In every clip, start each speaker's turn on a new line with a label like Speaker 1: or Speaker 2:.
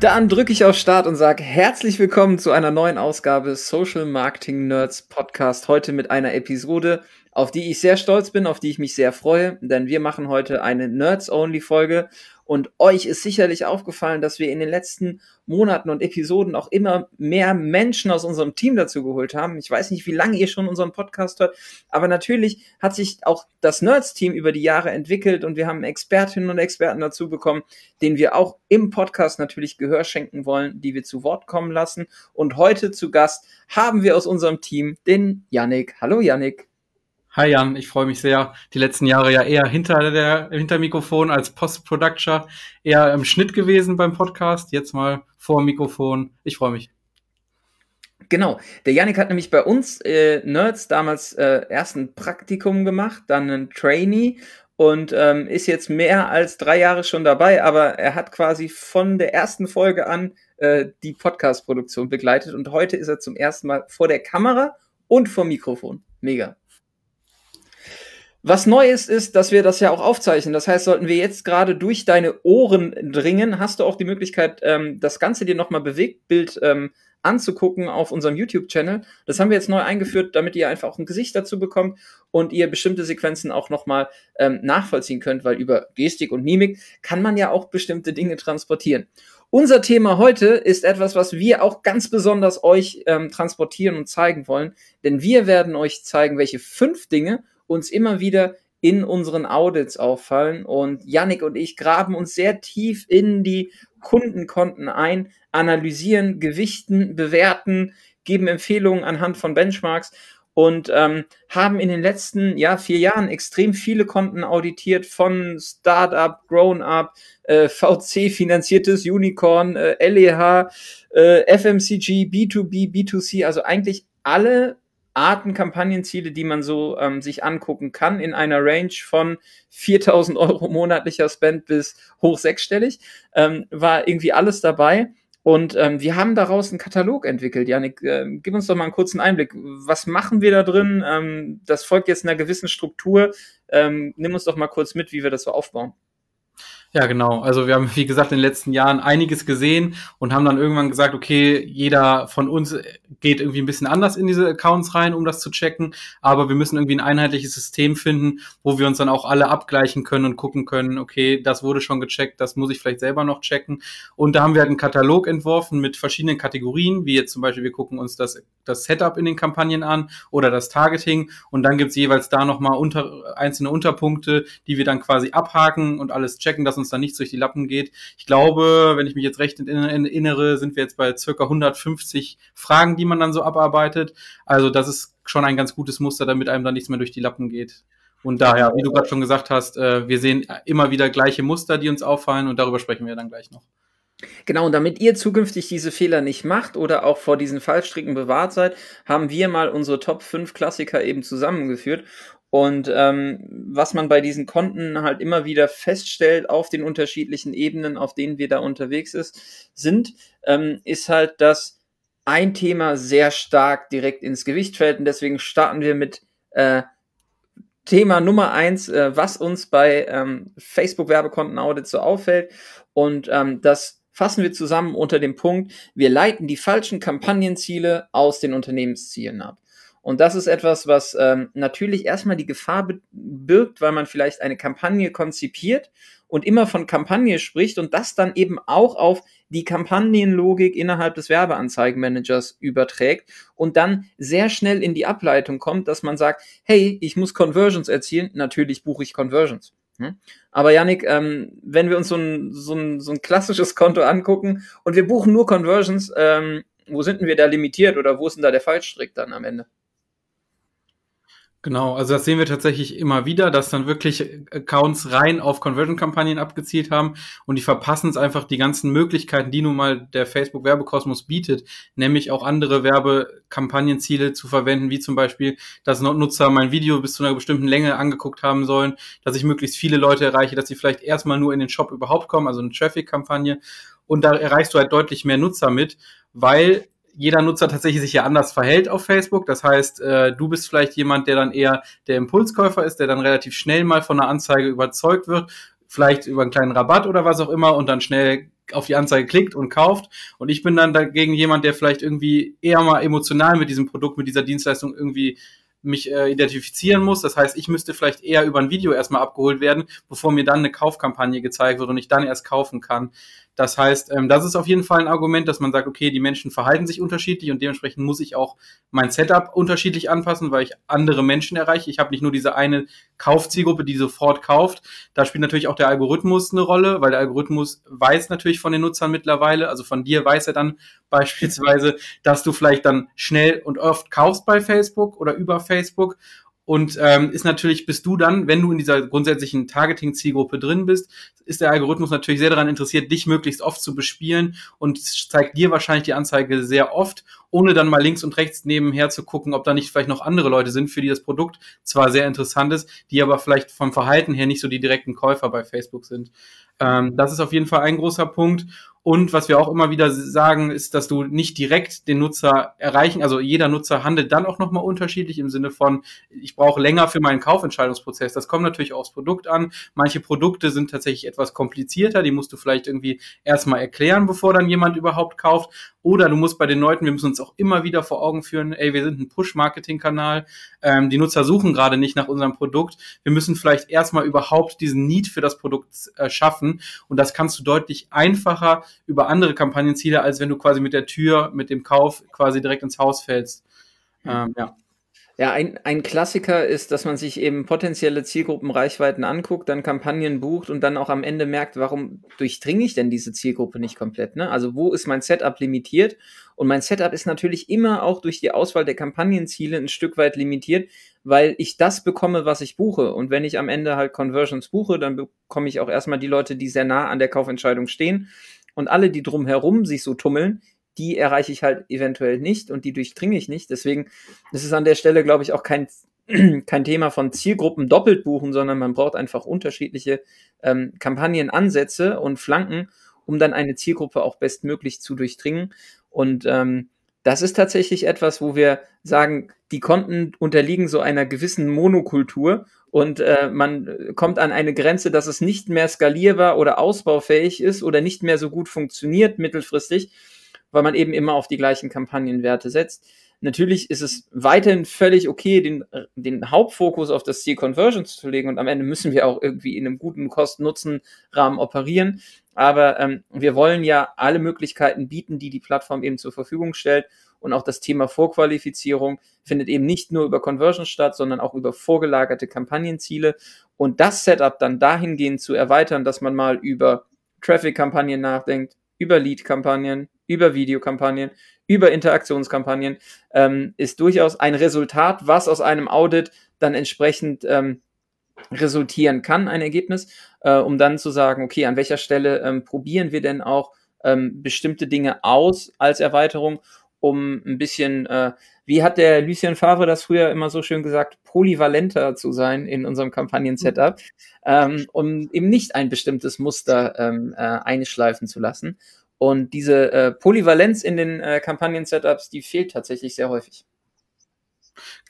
Speaker 1: Dann drücke ich auf Start und sage herzlich willkommen zu einer neuen Ausgabe Social Marketing Nerds Podcast. Heute mit einer Episode, auf die ich sehr stolz bin, auf die ich mich sehr freue, denn wir machen heute eine Nerds-Only-Folge und euch ist sicherlich aufgefallen, dass wir in den letzten Monaten und Episoden auch immer mehr Menschen aus unserem Team dazu geholt haben. Ich weiß nicht, wie lange ihr schon unseren Podcast hört, aber natürlich hat sich auch das Nerds-Team über die Jahre entwickelt und wir haben Expertinnen und Experten dazu bekommen, denen wir auch im Podcast natürlich Gehör schenken wollen, die wir zu Wort kommen lassen. Und heute zu Gast haben wir aus unserem Team den Yannick. Hallo Yannick.
Speaker 2: Hi Jan, ich freue mich sehr. Die letzten Jahre ja eher hinter der hinter Mikrofon als Post-Production, eher im Schnitt gewesen beim Podcast. Jetzt mal vor Mikrofon. Ich freue mich.
Speaker 1: Genau, der Yannick hat nämlich bei uns äh, Nerds damals äh, erst ein Praktikum gemacht, dann ein Trainee und ähm, ist jetzt mehr als drei Jahre schon dabei, aber er hat quasi von der ersten Folge an äh, die Podcast-Produktion begleitet und heute ist er zum ersten Mal vor der Kamera und vor Mikrofon. Mega. Was neu ist, ist, dass wir das ja auch aufzeichnen. Das heißt, sollten wir jetzt gerade durch deine Ohren dringen, hast du auch die Möglichkeit, ähm, das Ganze dir nochmal Bewegtbild ähm, anzugucken auf unserem YouTube-Channel. Das haben wir jetzt neu eingeführt, damit ihr einfach auch ein Gesicht dazu bekommt und ihr bestimmte Sequenzen auch nochmal ähm, nachvollziehen könnt, weil über Gestik und Mimik kann man ja auch bestimmte Dinge transportieren. Unser Thema heute ist etwas, was wir auch ganz besonders euch ähm, transportieren und zeigen wollen, denn wir werden euch zeigen, welche fünf Dinge uns immer wieder in unseren Audits auffallen. Und Yannick und ich graben uns sehr tief in die Kundenkonten ein, analysieren, gewichten, bewerten, geben Empfehlungen anhand von Benchmarks und ähm, haben in den letzten ja, vier Jahren extrem viele Konten auditiert von Startup, Grown-up, äh, VC-finanziertes Unicorn, äh, LEH, äh, FMCG, B2B, B2C, also eigentlich alle Arten Kampagnenziele, die man so ähm, sich angucken kann, in einer Range von 4000 Euro monatlicher Spend bis hoch sechsstellig, ähm, war irgendwie alles dabei. Und ähm, wir haben daraus einen Katalog entwickelt. Janik, äh, gib uns doch mal einen kurzen Einblick. Was machen wir da drin? Ähm, das folgt jetzt einer gewissen Struktur. Ähm, nimm uns doch mal kurz mit, wie wir das so aufbauen.
Speaker 2: Ja, genau. Also wir haben, wie gesagt, in den letzten Jahren einiges gesehen und haben dann irgendwann gesagt, okay, jeder von uns geht irgendwie ein bisschen anders in diese Accounts rein, um das zu checken. Aber wir müssen irgendwie ein einheitliches System finden, wo wir uns dann auch alle abgleichen können und gucken können, okay, das wurde schon gecheckt, das muss ich vielleicht selber noch checken. Und da haben wir halt einen Katalog entworfen mit verschiedenen Kategorien, wie jetzt zum Beispiel, wir gucken uns das, das Setup in den Kampagnen an oder das Targeting. Und dann gibt's jeweils da nochmal unter, einzelne Unterpunkte, die wir dann quasi abhaken und alles checken, dass uns uns da nichts durch die Lappen geht. Ich glaube, wenn ich mich jetzt recht erinnere, sind wir jetzt bei circa 150 Fragen, die man dann so abarbeitet. Also das ist schon ein ganz gutes Muster, damit einem da nichts mehr durch die Lappen geht. Und daher, wie du gerade schon gesagt hast, äh, wir sehen immer wieder gleiche Muster, die uns auffallen und darüber sprechen wir dann gleich noch.
Speaker 1: Genau, und damit ihr zukünftig diese Fehler nicht macht oder auch vor diesen Fallstricken bewahrt seid, haben wir mal unsere Top 5 Klassiker eben zusammengeführt. Und ähm, was man bei diesen Konten halt immer wieder feststellt auf den unterschiedlichen Ebenen, auf denen wir da unterwegs ist, sind, ähm, ist halt, dass ein Thema sehr stark direkt ins Gewicht fällt. Und deswegen starten wir mit äh, Thema Nummer eins, äh, was uns bei ähm, Facebook-Werbekonten-Audit so auffällt. Und ähm, das fassen wir zusammen unter dem Punkt, wir leiten die falschen Kampagnenziele aus den Unternehmenszielen ab. Und das ist etwas, was ähm, natürlich erstmal die Gefahr birgt, weil man vielleicht eine Kampagne konzipiert und immer von Kampagne spricht und das dann eben auch auf die Kampagnenlogik innerhalb des Werbeanzeigenmanagers überträgt und dann sehr schnell in die Ableitung kommt, dass man sagt, hey, ich muss Conversions erzielen, natürlich buche ich Conversions. Hm? Aber Yannick, ähm, wenn wir uns so ein, so, ein, so ein klassisches Konto angucken und wir buchen nur Conversions, ähm, wo sind denn wir da limitiert oder wo ist denn da der Fallstrick dann am Ende?
Speaker 2: Genau, also das sehen wir tatsächlich immer wieder, dass dann wirklich Accounts rein auf Conversion-Kampagnen abgezielt haben und die verpassen es einfach die ganzen Möglichkeiten, die nun mal der Facebook-Werbekosmos bietet, nämlich auch andere Werbekampagnenziele zu verwenden, wie zum Beispiel, dass Nutzer mein Video bis zu einer bestimmten Länge angeguckt haben sollen, dass ich möglichst viele Leute erreiche, dass sie vielleicht erstmal nur in den Shop überhaupt kommen, also eine Traffic-Kampagne. Und da erreichst du halt deutlich mehr Nutzer mit, weil jeder Nutzer tatsächlich sich ja anders verhält auf Facebook. Das heißt, äh, du bist vielleicht jemand, der dann eher der Impulskäufer ist, der dann relativ schnell mal von einer Anzeige überzeugt wird, vielleicht über einen kleinen Rabatt oder was auch immer und dann schnell auf die Anzeige klickt und kauft. Und ich bin dann dagegen jemand, der vielleicht irgendwie eher mal emotional mit diesem Produkt, mit dieser Dienstleistung irgendwie mich äh, identifizieren muss. Das heißt, ich müsste vielleicht eher über ein Video erstmal abgeholt werden, bevor mir dann eine Kaufkampagne gezeigt wird und ich dann erst kaufen kann. Das heißt, ähm, das ist auf jeden Fall ein Argument, dass man sagt, okay, die Menschen verhalten sich unterschiedlich und dementsprechend muss ich auch mein Setup unterschiedlich anpassen, weil ich andere Menschen erreiche. Ich habe nicht nur diese eine Kaufzielgruppe, die sofort kauft. Da spielt natürlich auch der Algorithmus eine Rolle, weil der Algorithmus weiß natürlich von den Nutzern mittlerweile, also von dir weiß er dann beispielsweise, dass du vielleicht dann schnell und oft kaufst bei Facebook oder über Facebook und ähm, ist natürlich, bist du dann, wenn du in dieser grundsätzlichen Targeting-Zielgruppe drin bist, ist der Algorithmus natürlich sehr daran interessiert, dich möglichst oft zu bespielen und zeigt dir wahrscheinlich die Anzeige sehr oft, ohne dann mal links und rechts nebenher zu gucken, ob da nicht vielleicht noch andere Leute sind, für die das Produkt zwar sehr interessant ist, die aber vielleicht vom Verhalten her nicht so die direkten Käufer bei Facebook sind. Ähm, das ist auf jeden Fall ein großer Punkt. Und was wir auch immer wieder sagen, ist, dass du nicht direkt den Nutzer erreichen, also jeder Nutzer handelt dann auch nochmal unterschiedlich im Sinne von, ich brauche länger für meinen Kaufentscheidungsprozess. Das kommt natürlich aufs Produkt an. Manche Produkte sind tatsächlich etwas komplizierter, die musst du vielleicht irgendwie erstmal erklären, bevor dann jemand überhaupt kauft. Oder du musst bei den Leuten, wir müssen uns auch immer wieder vor Augen führen, ey, wir sind ein Push-Marketing-Kanal, ähm, die Nutzer suchen gerade nicht nach unserem Produkt. Wir müssen vielleicht erstmal überhaupt diesen Need für das Produkt äh, schaffen. Und das kannst du deutlich einfacher über andere Kampagnenziele, als wenn du quasi mit der Tür, mit dem Kauf quasi direkt ins Haus fällst.
Speaker 1: Ähm, ja. Ja, ein, ein Klassiker ist, dass man sich eben potenzielle Zielgruppenreichweiten anguckt, dann Kampagnen bucht und dann auch am Ende merkt, warum durchdringe ich denn diese Zielgruppe nicht komplett? Ne? Also wo ist mein Setup limitiert? Und mein Setup ist natürlich immer auch durch die Auswahl der Kampagnenziele ein Stück weit limitiert, weil ich das bekomme, was ich buche. Und wenn ich am Ende halt Conversions buche, dann bekomme ich auch erstmal die Leute, die sehr nah an der Kaufentscheidung stehen. Und alle, die drumherum sich so tummeln, die erreiche ich halt eventuell nicht und die durchdringe ich nicht. Deswegen ist es an der Stelle, glaube ich, auch kein, kein Thema von Zielgruppen doppelt buchen, sondern man braucht einfach unterschiedliche ähm, Kampagnenansätze und Flanken, um dann eine Zielgruppe auch bestmöglich zu durchdringen. Und ähm, das ist tatsächlich etwas, wo wir sagen, die Konten unterliegen so einer gewissen Monokultur und äh, man kommt an eine Grenze, dass es nicht mehr skalierbar oder ausbaufähig ist oder nicht mehr so gut funktioniert mittelfristig weil man eben immer auf die gleichen Kampagnenwerte setzt. Natürlich ist es weiterhin völlig okay, den, den Hauptfokus auf das Ziel Conversions zu legen und am Ende müssen wir auch irgendwie in einem guten Kosten-Nutzen-Rahmen operieren. Aber ähm, wir wollen ja alle Möglichkeiten bieten, die die Plattform eben zur Verfügung stellt. Und auch das Thema Vorqualifizierung findet eben nicht nur über Conversions statt, sondern auch über vorgelagerte Kampagnenziele. Und das Setup dann dahingehend zu erweitern, dass man mal über Traffic-Kampagnen nachdenkt, über Lead-Kampagnen, über Videokampagnen, über Interaktionskampagnen, ähm, ist durchaus ein Resultat, was aus einem Audit dann entsprechend ähm, resultieren kann, ein Ergebnis, äh, um dann zu sagen, okay, an welcher Stelle ähm, probieren wir denn auch ähm, bestimmte Dinge aus als Erweiterung, um ein bisschen, äh, wie hat der Lucien Favre das früher immer so schön gesagt, polyvalenter zu sein in unserem Kampagnen-Setup, ähm, um eben nicht ein bestimmtes Muster ähm, äh, einschleifen zu lassen. Und diese äh, Polyvalenz in den äh, Kampagnen-Setups, die fehlt tatsächlich sehr häufig.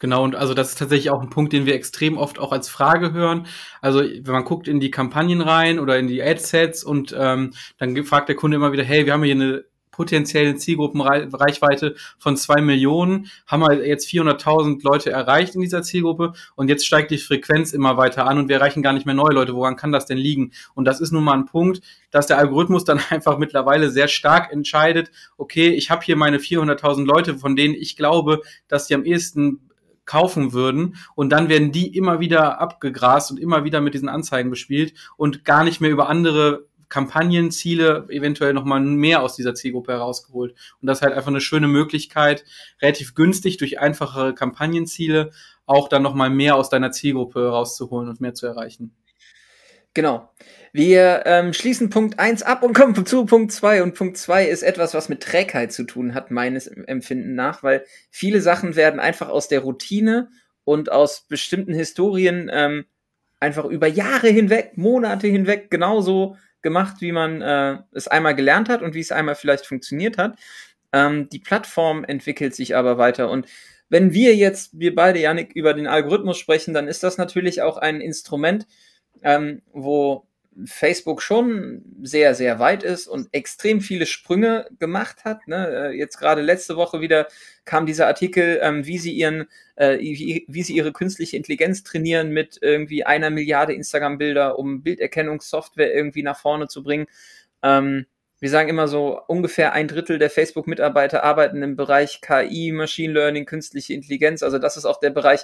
Speaker 2: Genau, und also das ist tatsächlich auch ein Punkt, den wir extrem oft auch als Frage hören. Also wenn man guckt in die Kampagnen rein oder in die Adsets und ähm, dann fragt der Kunde immer wieder, hey, wir haben hier eine potenziellen Zielgruppenreichweite von zwei Millionen, haben wir jetzt 400.000 Leute erreicht in dieser Zielgruppe und jetzt steigt die Frequenz immer weiter an und wir erreichen gar nicht mehr neue Leute. Woran kann das denn liegen? Und das ist nun mal ein Punkt, dass der Algorithmus dann einfach mittlerweile sehr stark entscheidet, okay, ich habe hier meine 400.000 Leute, von denen ich glaube, dass die am ehesten kaufen würden und dann werden die immer wieder abgegrast und immer wieder mit diesen Anzeigen bespielt und gar nicht mehr über andere Kampagnenziele eventuell nochmal mehr aus dieser Zielgruppe herausgeholt. Und das ist halt einfach eine schöne Möglichkeit, relativ günstig durch einfachere Kampagnenziele auch dann nochmal mehr aus deiner Zielgruppe rauszuholen und mehr zu erreichen.
Speaker 1: Genau. Wir ähm, schließen Punkt 1 ab und kommen zu Punkt 2. Und Punkt 2 ist etwas, was mit Trägheit zu tun hat, meines Empfinden nach, weil viele Sachen werden einfach aus der Routine und aus bestimmten Historien ähm, einfach über Jahre hinweg, Monate hinweg genauso gemacht, wie man äh, es einmal gelernt hat und wie es einmal vielleicht funktioniert hat. Ähm, die Plattform entwickelt sich aber weiter und wenn wir jetzt, wir beide, Janik, über den Algorithmus sprechen, dann ist das natürlich auch ein Instrument, ähm, wo Facebook schon sehr, sehr weit ist und extrem viele Sprünge gemacht hat. Ne? Äh, jetzt gerade letzte Woche wieder kam dieser Artikel, ähm, wie sie ihren, äh, wie, wie, sie ihre künstliche Intelligenz trainieren mit irgendwie einer Milliarde Instagram-Bilder, um Bilderkennungssoftware irgendwie nach vorne zu bringen. Ähm, wir sagen immer so, ungefähr ein Drittel der Facebook-Mitarbeiter arbeiten im Bereich KI, Machine Learning, künstliche Intelligenz. Also das ist auch der Bereich,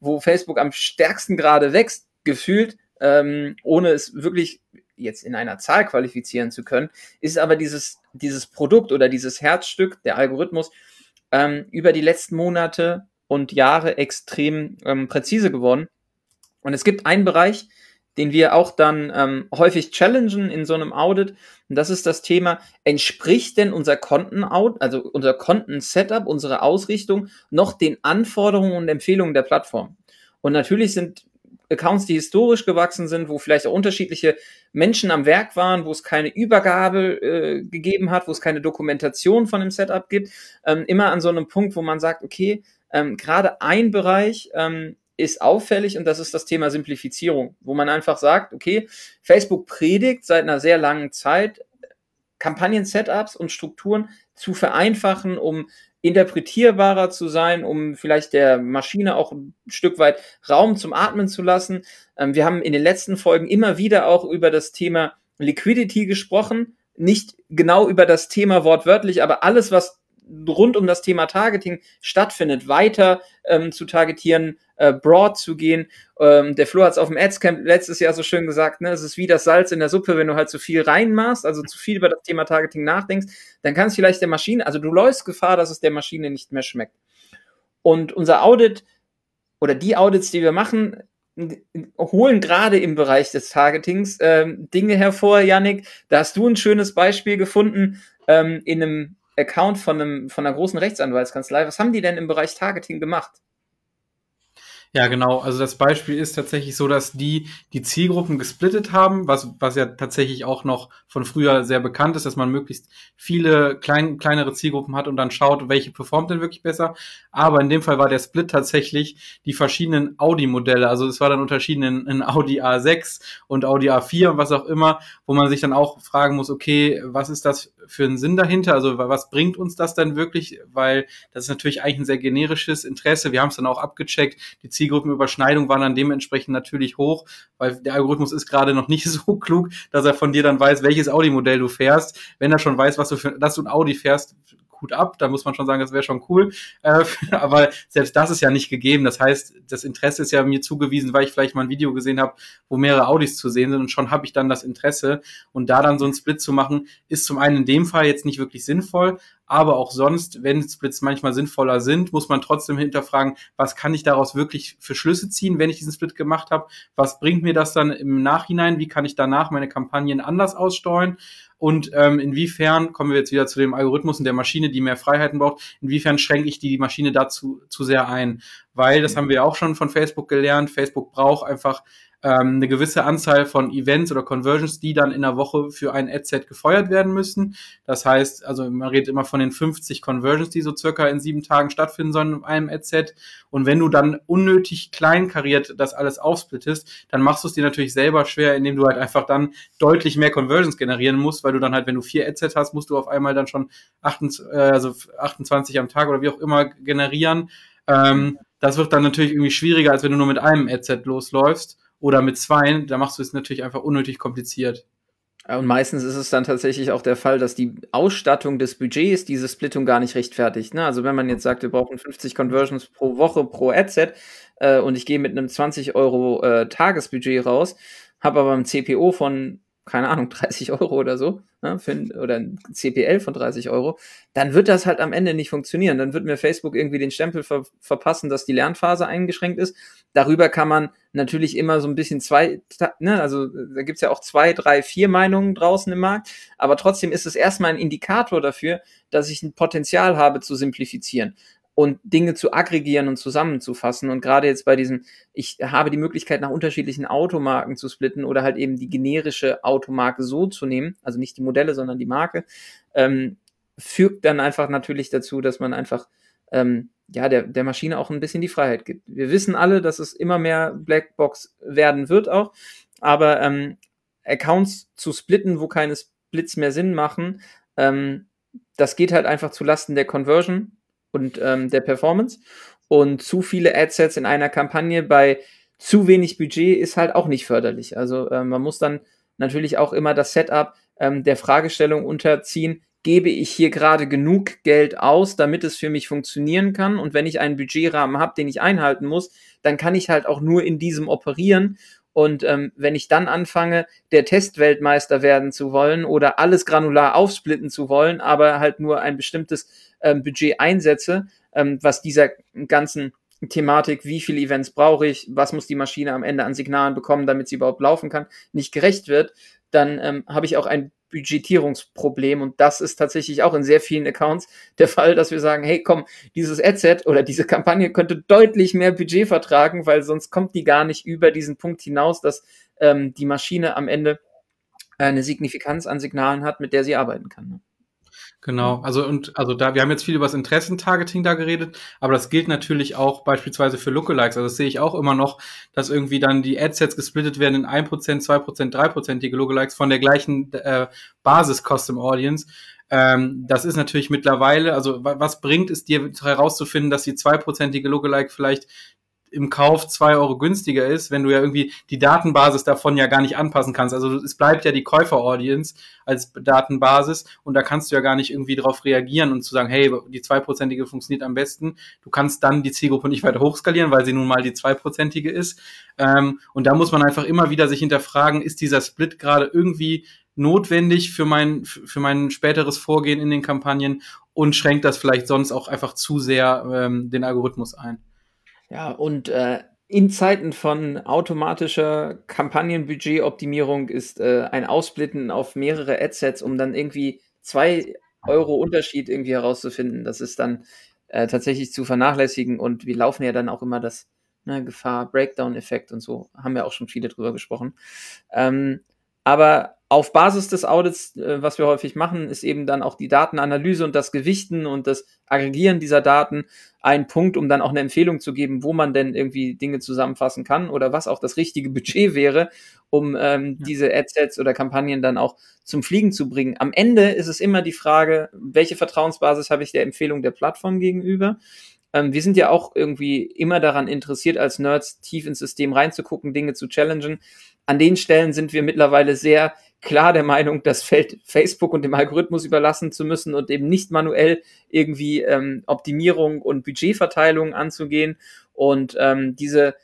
Speaker 1: wo Facebook am stärksten gerade wächst, gefühlt ähm, ohne es wirklich jetzt in einer Zahl qualifizieren zu können, ist aber dieses, dieses Produkt oder dieses Herzstück, der Algorithmus, ähm, über die letzten Monate und Jahre extrem ähm, präzise geworden. Und es gibt einen Bereich, den wir auch dann ähm, häufig challengen in so einem Audit. Und das ist das Thema, entspricht denn unser Konten-Out, also unser Konten-Setup, unsere Ausrichtung noch den Anforderungen und Empfehlungen der Plattform? Und natürlich sind Accounts, die historisch gewachsen sind, wo vielleicht auch unterschiedliche Menschen am Werk waren, wo es keine Übergabe äh, gegeben hat, wo es keine Dokumentation von dem Setup gibt, ähm, immer an so einem Punkt, wo man sagt, okay, ähm, gerade ein Bereich ähm, ist auffällig und das ist das Thema Simplifizierung, wo man einfach sagt, okay, Facebook predigt seit einer sehr langen Zeit Kampagnen-Setups und Strukturen zu vereinfachen, um interpretierbarer zu sein, um vielleicht der Maschine auch ein Stück weit Raum zum Atmen zu lassen. Ähm, wir haben in den letzten Folgen immer wieder auch über das Thema Liquidity gesprochen. Nicht genau über das Thema wortwörtlich, aber alles, was rund um das Thema Targeting stattfindet, weiter ähm, zu targetieren, äh, broad zu gehen. Ähm, der Flo hat es auf dem Adscamp letztes Jahr so schön gesagt, ne, es ist wie das Salz in der Suppe, wenn du halt zu viel reinmachst, also zu viel über das Thema Targeting nachdenkst, dann kann es vielleicht der Maschine, also du läufst Gefahr, dass es der Maschine nicht mehr schmeckt. Und unser Audit oder die Audits, die wir machen, holen gerade im Bereich des Targetings ähm, Dinge hervor, Yannick. Da hast du ein schönes Beispiel gefunden ähm, in einem Account von, einem, von einer großen Rechtsanwaltskanzlei. Was haben die denn im Bereich Targeting gemacht?
Speaker 2: Ja, genau. Also das Beispiel ist tatsächlich so, dass die die Zielgruppen gesplittet haben, was, was ja tatsächlich auch noch von früher sehr bekannt ist, dass man möglichst viele klein, kleinere Zielgruppen hat und dann schaut, welche performt denn wirklich besser. Aber in dem Fall war der Split tatsächlich die verschiedenen Audi-Modelle. Also es war dann unterschieden in, in Audi A6 und Audi A4 und was auch immer, wo man sich dann auch fragen muss, okay, was ist das für einen Sinn dahinter? Also was bringt uns das denn wirklich? Weil das ist natürlich eigentlich ein sehr generisches Interesse. Wir haben es dann auch abgecheckt. Die Zielgruppenüberschneidung waren dann dementsprechend natürlich hoch, weil der Algorithmus ist gerade noch nicht so klug, dass er von dir dann weiß, welches Audi-Modell du fährst. Wenn er schon weiß, was du für, dass du ein Audi fährst, Hut ab, da muss man schon sagen, das wäre schon cool. Äh, aber selbst das ist ja nicht gegeben. Das heißt, das Interesse ist ja mir zugewiesen, weil ich vielleicht mal ein Video gesehen habe, wo mehrere Audis zu sehen sind und schon habe ich dann das Interesse. Und da dann so einen Split zu machen, ist zum einen in dem Fall jetzt nicht wirklich sinnvoll, aber auch sonst, wenn Splits manchmal sinnvoller sind, muss man trotzdem hinterfragen, was kann ich daraus wirklich für Schlüsse ziehen, wenn ich diesen Split gemacht habe? Was bringt mir das dann im Nachhinein? Wie kann ich danach meine Kampagnen anders aussteuern? Und ähm, inwiefern, kommen wir jetzt wieder zu dem Algorithmus und der Maschine, die mehr Freiheiten braucht, inwiefern schränke ich die Maschine dazu zu sehr ein? Weil, das haben wir auch schon von Facebook gelernt, Facebook braucht einfach ähm, eine gewisse Anzahl von Events oder Conversions, die dann in der Woche für ein Adset gefeuert werden müssen. Das heißt, also man redet immer von den 50 Conversions, die so circa in sieben Tagen stattfinden sollen in einem Adset. Und wenn du dann unnötig kleinkariert das alles aufsplittest, dann machst du es dir natürlich selber schwer, indem du halt einfach dann deutlich mehr Conversions generieren musst, weil du dann halt, wenn du vier Adsets hast, musst du auf einmal dann schon 28, äh, also 28 am Tag oder wie auch immer generieren. Ähm, das wird dann natürlich irgendwie schwieriger, als wenn du nur mit einem Adset losläufst oder mit zwei, da machst du es natürlich einfach unnötig kompliziert.
Speaker 1: Und meistens ist es dann tatsächlich auch der Fall, dass die Ausstattung des Budgets diese Splittung gar nicht rechtfertigt. Ne? Also wenn man jetzt sagt, wir brauchen 50 Conversions pro Woche pro Adset äh, und ich gehe mit einem 20 Euro äh, Tagesbudget raus, habe aber ein CPO von keine Ahnung, 30 Euro oder so, ne, für, oder ein CPL von 30 Euro, dann wird das halt am Ende nicht funktionieren. Dann wird mir Facebook irgendwie den Stempel ver verpassen, dass die Lernphase eingeschränkt ist. Darüber kann man natürlich immer so ein bisschen zwei, ne, also da gibt's ja auch zwei, drei, vier Meinungen draußen im Markt, aber trotzdem ist es erstmal ein Indikator dafür, dass ich ein Potenzial habe zu simplifizieren und Dinge zu aggregieren und zusammenzufassen. Und gerade jetzt bei diesem, ich habe die Möglichkeit, nach unterschiedlichen Automarken zu splitten oder halt eben die generische Automarke so zu nehmen, also nicht die Modelle, sondern die Marke, ähm, führt dann einfach natürlich dazu, dass man einfach ähm, ja, der, der Maschine auch ein bisschen die Freiheit gibt. Wir wissen alle, dass es immer mehr Blackbox werden wird auch, aber ähm, Accounts zu splitten, wo keine Splits mehr Sinn machen, ähm, das geht halt einfach zu Lasten der Conversion und ähm, der Performance. Und zu viele Adsets in einer Kampagne bei zu wenig Budget ist halt auch nicht förderlich. Also äh, man muss dann natürlich auch immer das Setup ähm, der Fragestellung unterziehen, gebe ich hier gerade genug Geld aus, damit es für mich funktionieren kann. Und wenn ich einen Budgetrahmen habe, den ich einhalten muss, dann kann ich halt auch nur in diesem operieren. Und ähm, wenn ich dann anfange, der Testweltmeister werden zu wollen oder alles granular aufsplitten zu wollen, aber halt nur ein bestimmtes ähm, Budget einsetze, ähm, was dieser ganzen Thematik, wie viele Events brauche ich, was muss die Maschine am Ende an Signalen bekommen, damit sie überhaupt laufen kann, nicht gerecht wird, dann ähm, habe ich auch ein Budgetierungsproblem und das ist tatsächlich auch in sehr vielen Accounts der Fall, dass wir sagen, hey komm, dieses Adset oder diese Kampagne könnte deutlich mehr Budget vertragen, weil sonst kommt die gar nicht über diesen Punkt hinaus, dass ähm, die Maschine am Ende eine Signifikanz an Signalen hat, mit der sie arbeiten kann. Ne?
Speaker 2: Genau, also und also da, wir haben jetzt viel über das Interessentargeting da geredet, aber das gilt natürlich auch beispielsweise für Lookalikes. Also das sehe ich auch immer noch, dass irgendwie dann die Adsets gesplittet werden in 1%, 2%, 3%ige Lookalikes von der gleichen äh, Basis Custom Audience. Ähm, das ist natürlich mittlerweile, also was bringt es dir herauszufinden, dass die 2%ige Lookalike vielleicht im Kauf zwei Euro günstiger ist, wenn du ja irgendwie die Datenbasis davon ja gar nicht anpassen kannst. Also es bleibt ja die Käufer-Audience als Datenbasis und da kannst du ja gar nicht irgendwie darauf reagieren und zu sagen, hey, die zweiprozentige funktioniert am besten. Du kannst dann die Zielgruppe nicht weiter hochskalieren, weil sie nun mal die zweiprozentige ist. Ähm, und da muss man einfach immer wieder sich hinterfragen, ist dieser Split gerade irgendwie notwendig für mein, für mein späteres Vorgehen in den Kampagnen und schränkt das vielleicht sonst auch einfach zu sehr ähm, den Algorithmus ein.
Speaker 1: Ja, und äh, in Zeiten von automatischer Kampagnenbudgetoptimierung ist äh, ein Ausblitten auf mehrere Adsets, um dann irgendwie zwei Euro Unterschied irgendwie herauszufinden, das ist dann äh, tatsächlich zu vernachlässigen und wir laufen ja dann auch immer das ne, Gefahr, Breakdown-Effekt und so, haben wir auch schon viele drüber gesprochen. Ähm, aber auf Basis des Audits, äh, was wir häufig machen, ist eben dann auch die Datenanalyse und das Gewichten und das Aggregieren dieser Daten ein Punkt, um dann auch eine Empfehlung zu geben, wo man denn irgendwie Dinge zusammenfassen kann oder was auch das richtige Budget wäre, um ähm, ja. diese Adsets oder Kampagnen dann auch zum Fliegen zu bringen. Am Ende ist es immer die Frage, welche Vertrauensbasis habe ich der Empfehlung der Plattform gegenüber? Ähm, wir sind ja auch irgendwie immer daran interessiert, als Nerds tief ins System reinzugucken, Dinge zu challengen. An den Stellen sind wir mittlerweile sehr klar der Meinung, das Feld Facebook und dem Algorithmus überlassen zu müssen und eben nicht manuell irgendwie ähm, Optimierung und Budgetverteilung anzugehen. Und ähm, diese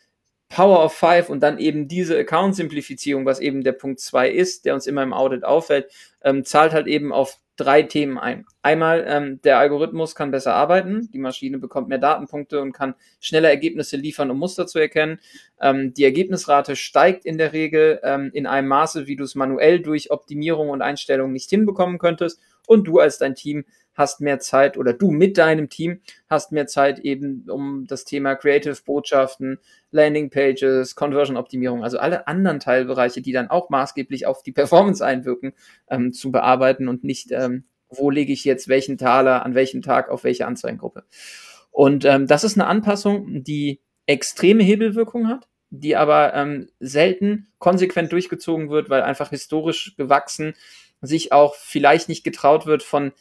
Speaker 1: Power of Five und dann eben diese Account-Simplifizierung, was eben der Punkt zwei ist, der uns immer im Audit auffällt, ähm, zahlt halt eben auf drei Themen ein. Einmal, ähm, der Algorithmus kann besser arbeiten, die Maschine bekommt mehr Datenpunkte und kann schneller Ergebnisse liefern, um Muster zu erkennen. Ähm, die Ergebnisrate steigt in der Regel ähm, in einem Maße, wie du es manuell durch Optimierung und Einstellung nicht hinbekommen könntest. Und du als dein Team hast mehr Zeit oder du mit deinem Team hast mehr Zeit eben um das Thema Creative Botschaften, Landing Pages, Conversion Optimierung, also alle anderen Teilbereiche, die dann auch maßgeblich auf die Performance einwirken, ähm, zu bearbeiten und nicht, ähm, wo lege ich jetzt welchen Taler an welchem Tag auf welche Anzeigengruppe. Und ähm, das ist eine Anpassung, die extreme Hebelwirkung hat, die aber ähm, selten konsequent durchgezogen wird, weil einfach historisch gewachsen sich auch vielleicht nicht getraut wird, von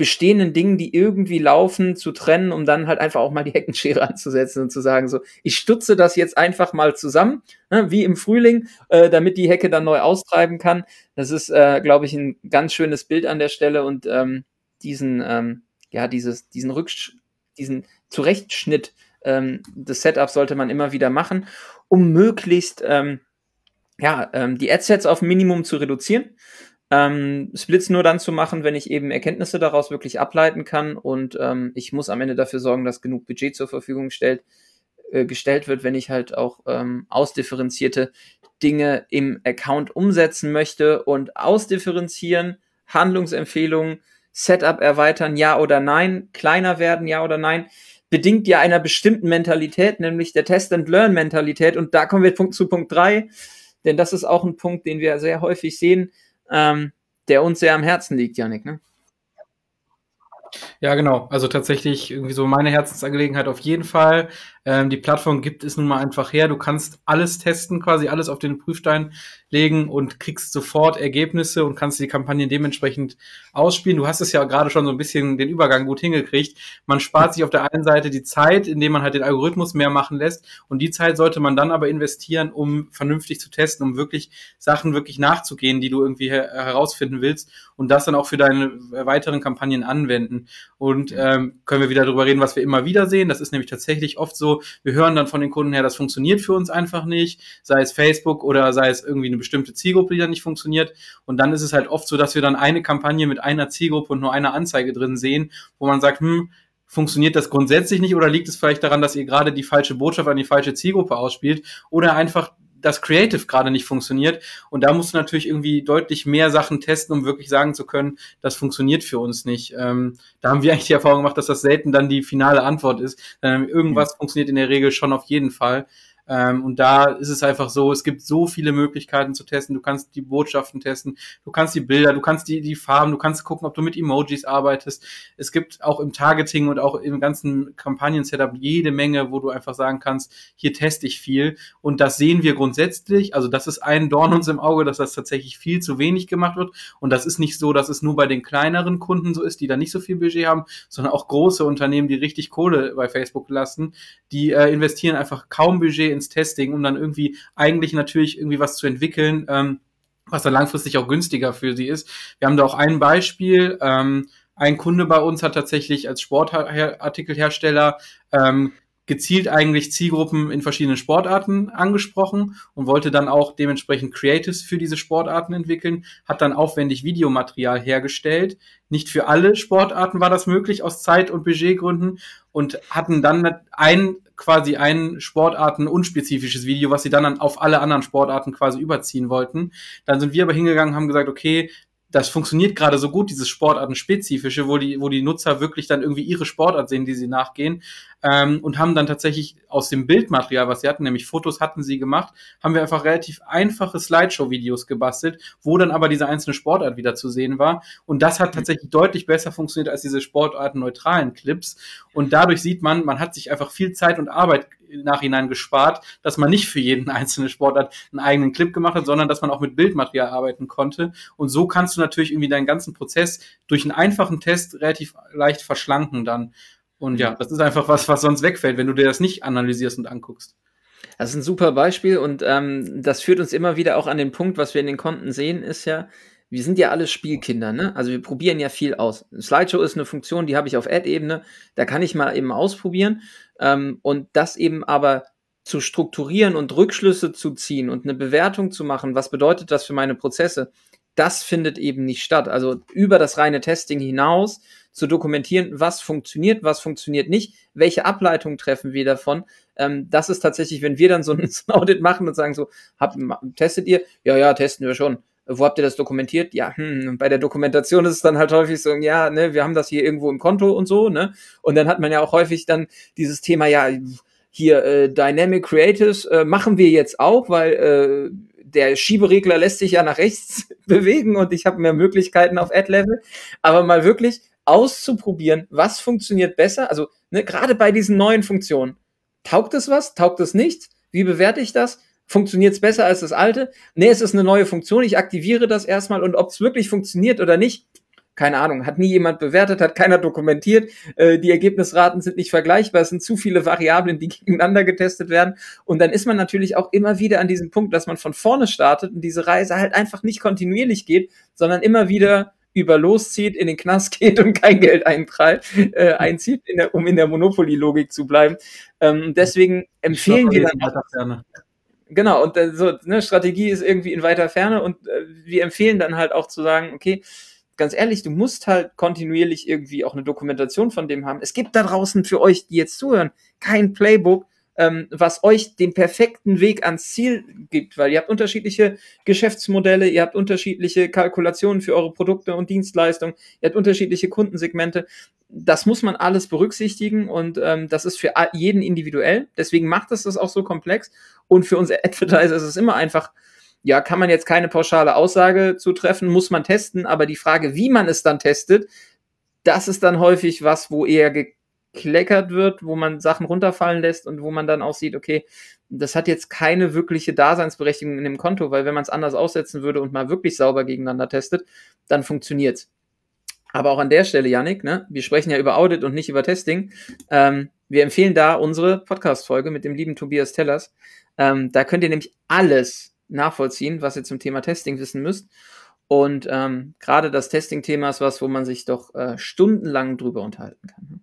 Speaker 1: bestehenden Dingen, die irgendwie laufen, zu trennen, um dann halt einfach auch mal die Heckenschere anzusetzen und zu sagen, so, ich stutze das jetzt einfach mal zusammen, ne, wie im Frühling, äh, damit die Hecke dann neu austreiben kann. Das ist, äh, glaube ich, ein ganz schönes Bild an der Stelle und ähm, diesen, ähm, ja, dieses, diesen Rücksch diesen Zurechtschnitt ähm, des Setups sollte man immer wieder machen, um möglichst ähm, ja, ähm, die Adsets auf Minimum zu reduzieren, ähm, Splits nur dann zu machen, wenn ich eben Erkenntnisse daraus wirklich ableiten kann und ähm, ich muss am Ende dafür sorgen, dass genug Budget zur Verfügung stellt, äh, gestellt wird, wenn ich halt auch ähm, ausdifferenzierte Dinge im Account umsetzen möchte und ausdifferenzieren, Handlungsempfehlungen, Setup erweitern, ja oder nein, kleiner werden, ja oder nein, bedingt ja einer bestimmten Mentalität, nämlich der Test-and-Learn-Mentalität. Und da kommen wir zu Punkt drei, denn das ist auch ein Punkt, den wir sehr häufig sehen, ähm, der uns sehr am Herzen liegt, Janik. Ne?
Speaker 2: Ja, genau. Also tatsächlich irgendwie so meine Herzensangelegenheit auf jeden Fall. Ähm, die Plattform gibt es nun mal einfach her. Du kannst alles testen, quasi alles auf den Prüfstein legen und kriegst sofort Ergebnisse und kannst die Kampagnen dementsprechend ausspielen. Du hast es ja gerade schon so ein bisschen den Übergang gut hingekriegt. Man spart sich auf der einen Seite die Zeit, indem man halt den Algorithmus mehr machen lässt und die Zeit sollte man dann aber investieren, um vernünftig zu testen, um wirklich Sachen wirklich nachzugehen, die du irgendwie her herausfinden willst und das dann auch für deine weiteren Kampagnen anwenden. Und ähm, können wir wieder darüber reden, was wir immer wieder sehen. Das ist nämlich tatsächlich oft so, wir hören dann von den Kunden her, das funktioniert für uns einfach nicht, sei es Facebook oder sei es irgendwie eine bestimmte Zielgruppe, die dann nicht funktioniert. Und dann ist es halt oft so, dass wir dann eine Kampagne mit einer Zielgruppe und nur einer Anzeige drin sehen, wo man sagt, hm, funktioniert das grundsätzlich nicht oder liegt es vielleicht daran, dass ihr gerade die falsche Botschaft an die falsche Zielgruppe ausspielt oder einfach das Creative gerade nicht funktioniert. Und da musst du natürlich irgendwie deutlich mehr Sachen testen, um wirklich sagen zu können, das funktioniert für uns nicht. Ähm, da haben wir eigentlich die Erfahrung gemacht, dass das selten dann die finale Antwort ist. Ähm, irgendwas mhm. funktioniert in der Regel schon auf jeden Fall. Ähm, und da ist es einfach so, es gibt so viele Möglichkeiten zu testen. Du kannst die Botschaften testen, du kannst die Bilder, du kannst die, die Farben, du kannst gucken, ob du mit Emojis arbeitest. Es gibt auch im Targeting und auch im ganzen Kampagnen-Setup jede Menge, wo du einfach sagen kannst, hier teste ich viel. Und das sehen wir grundsätzlich. Also das ist ein Dorn uns im Auge, dass das tatsächlich viel zu wenig gemacht wird. Und das ist nicht so, dass es nur bei den kleineren Kunden so ist, die da nicht so viel Budget haben, sondern auch große Unternehmen, die richtig Kohle bei Facebook lassen, die äh, investieren einfach kaum Budget ins Testing, um dann irgendwie eigentlich natürlich irgendwie was zu entwickeln, ähm, was dann langfristig auch günstiger für sie ist. Wir haben da auch ein Beispiel. Ähm, ein Kunde bei uns hat tatsächlich als Sportartikelhersteller ähm, gezielt eigentlich Zielgruppen in verschiedenen Sportarten angesprochen und wollte dann auch dementsprechend Creatives für diese Sportarten entwickeln, hat dann aufwendig Videomaterial hergestellt. Nicht für alle Sportarten war das möglich aus Zeit- und Budgetgründen und hatten dann ein quasi ein Sportarten unspezifisches Video, was sie dann auf alle anderen Sportarten quasi überziehen wollten. Dann sind wir aber hingegangen, haben gesagt, okay, das funktioniert gerade so gut, dieses Sportartenspezifische, wo die, wo die Nutzer wirklich dann irgendwie ihre Sportart sehen, die sie nachgehen, ähm, und haben dann tatsächlich aus dem Bildmaterial, was sie hatten, nämlich Fotos hatten sie gemacht, haben wir einfach relativ einfache Slideshow-Videos gebastelt, wo dann aber diese einzelne Sportart wieder zu sehen war. Und das hat mhm. tatsächlich deutlich besser funktioniert als diese sportartenneutralen Clips. Und dadurch sieht man, man hat sich einfach viel Zeit und Arbeit Nachhinein gespart, dass man nicht für jeden einzelnen Sportart einen eigenen Clip gemacht hat, sondern dass man auch mit Bildmaterial arbeiten konnte. Und so kannst du natürlich irgendwie deinen ganzen Prozess durch einen einfachen Test relativ leicht verschlanken dann. Und ja, das ist einfach was, was sonst wegfällt, wenn du dir das nicht analysierst und anguckst.
Speaker 1: Das ist ein super Beispiel und ähm, das führt uns immer wieder auch an den Punkt, was wir in den Konten sehen, ist ja, wir sind ja alle Spielkinder, ne? Also wir probieren ja viel aus. Slideshow ist eine Funktion, die habe ich auf Ad-Ebene, da kann ich mal eben ausprobieren. Ähm, und das eben aber zu strukturieren und Rückschlüsse zu ziehen und eine Bewertung zu machen, was bedeutet das für meine Prozesse, das findet eben nicht statt. Also über das reine Testing hinaus zu dokumentieren, was funktioniert, was funktioniert nicht, welche Ableitungen treffen wir davon. Ähm, das ist tatsächlich, wenn wir dann so ein, Audit machen und sagen so, hab, testet ihr? Ja, ja, testen wir schon wo habt ihr das dokumentiert? Ja, hm, bei der Dokumentation ist es dann halt häufig so, ja, ne, wir haben das hier irgendwo im Konto und so, ne? Und dann hat man ja auch häufig dann dieses Thema, ja, hier äh, Dynamic Creatives äh, machen wir jetzt auch, weil äh, der Schieberegler lässt sich ja nach rechts bewegen und ich habe mehr Möglichkeiten auf Ad-Level. Aber mal wirklich auszuprobieren, was funktioniert besser. Also ne, gerade bei diesen neuen Funktionen. Taugt es was? Taugt es nicht? Wie bewerte ich das? funktioniert es besser als das alte? Nee, es ist eine neue Funktion, ich aktiviere das erstmal und ob es wirklich funktioniert oder nicht, keine Ahnung, hat nie jemand bewertet, hat keiner dokumentiert, äh, die Ergebnisraten sind nicht vergleichbar, es sind zu viele Variablen, die gegeneinander getestet werden und dann ist man natürlich auch immer wieder an diesem Punkt, dass man von vorne startet und diese Reise halt einfach nicht kontinuierlich geht, sondern immer wieder über loszieht, in den Knast geht und kein Geld eintreibt, äh, einzieht, in der, um in der Monopoly-Logik zu bleiben. Ähm, deswegen empfehlen wir dann. Genau, und äh, so, ne, Strategie ist irgendwie in weiter Ferne und äh, wir empfehlen dann halt auch zu sagen, okay, ganz ehrlich, du musst halt kontinuierlich irgendwie auch eine Dokumentation von dem haben. Es gibt da draußen für euch, die jetzt zuhören, kein Playbook, ähm, was euch den perfekten Weg ans Ziel gibt, weil ihr habt unterschiedliche Geschäftsmodelle, ihr habt unterschiedliche Kalkulationen für eure Produkte und Dienstleistungen, ihr habt unterschiedliche Kundensegmente. Das muss man alles berücksichtigen und ähm, das ist für jeden individuell. Deswegen macht es das auch so komplex. Und für uns Advertiser ist es immer einfach, ja, kann man jetzt keine pauschale Aussage zu treffen, muss man testen, aber die Frage, wie man es dann testet, das ist dann häufig was, wo eher gekleckert wird, wo man Sachen runterfallen lässt und wo man dann auch sieht, okay, das hat jetzt keine wirkliche Daseinsberechtigung in dem Konto, weil wenn man es anders aussetzen würde und mal wirklich sauber gegeneinander testet, dann funktioniert's. Aber auch an der Stelle, Yannick, ne, wir sprechen ja über Audit und nicht über Testing. Ähm, wir empfehlen da unsere Podcast-Folge mit dem lieben Tobias Tellers. Ähm, da könnt ihr nämlich alles nachvollziehen, was ihr zum Thema Testing wissen müsst. Und ähm, gerade das Testing-Thema ist was, wo man sich doch äh, stundenlang drüber unterhalten kann. Ne?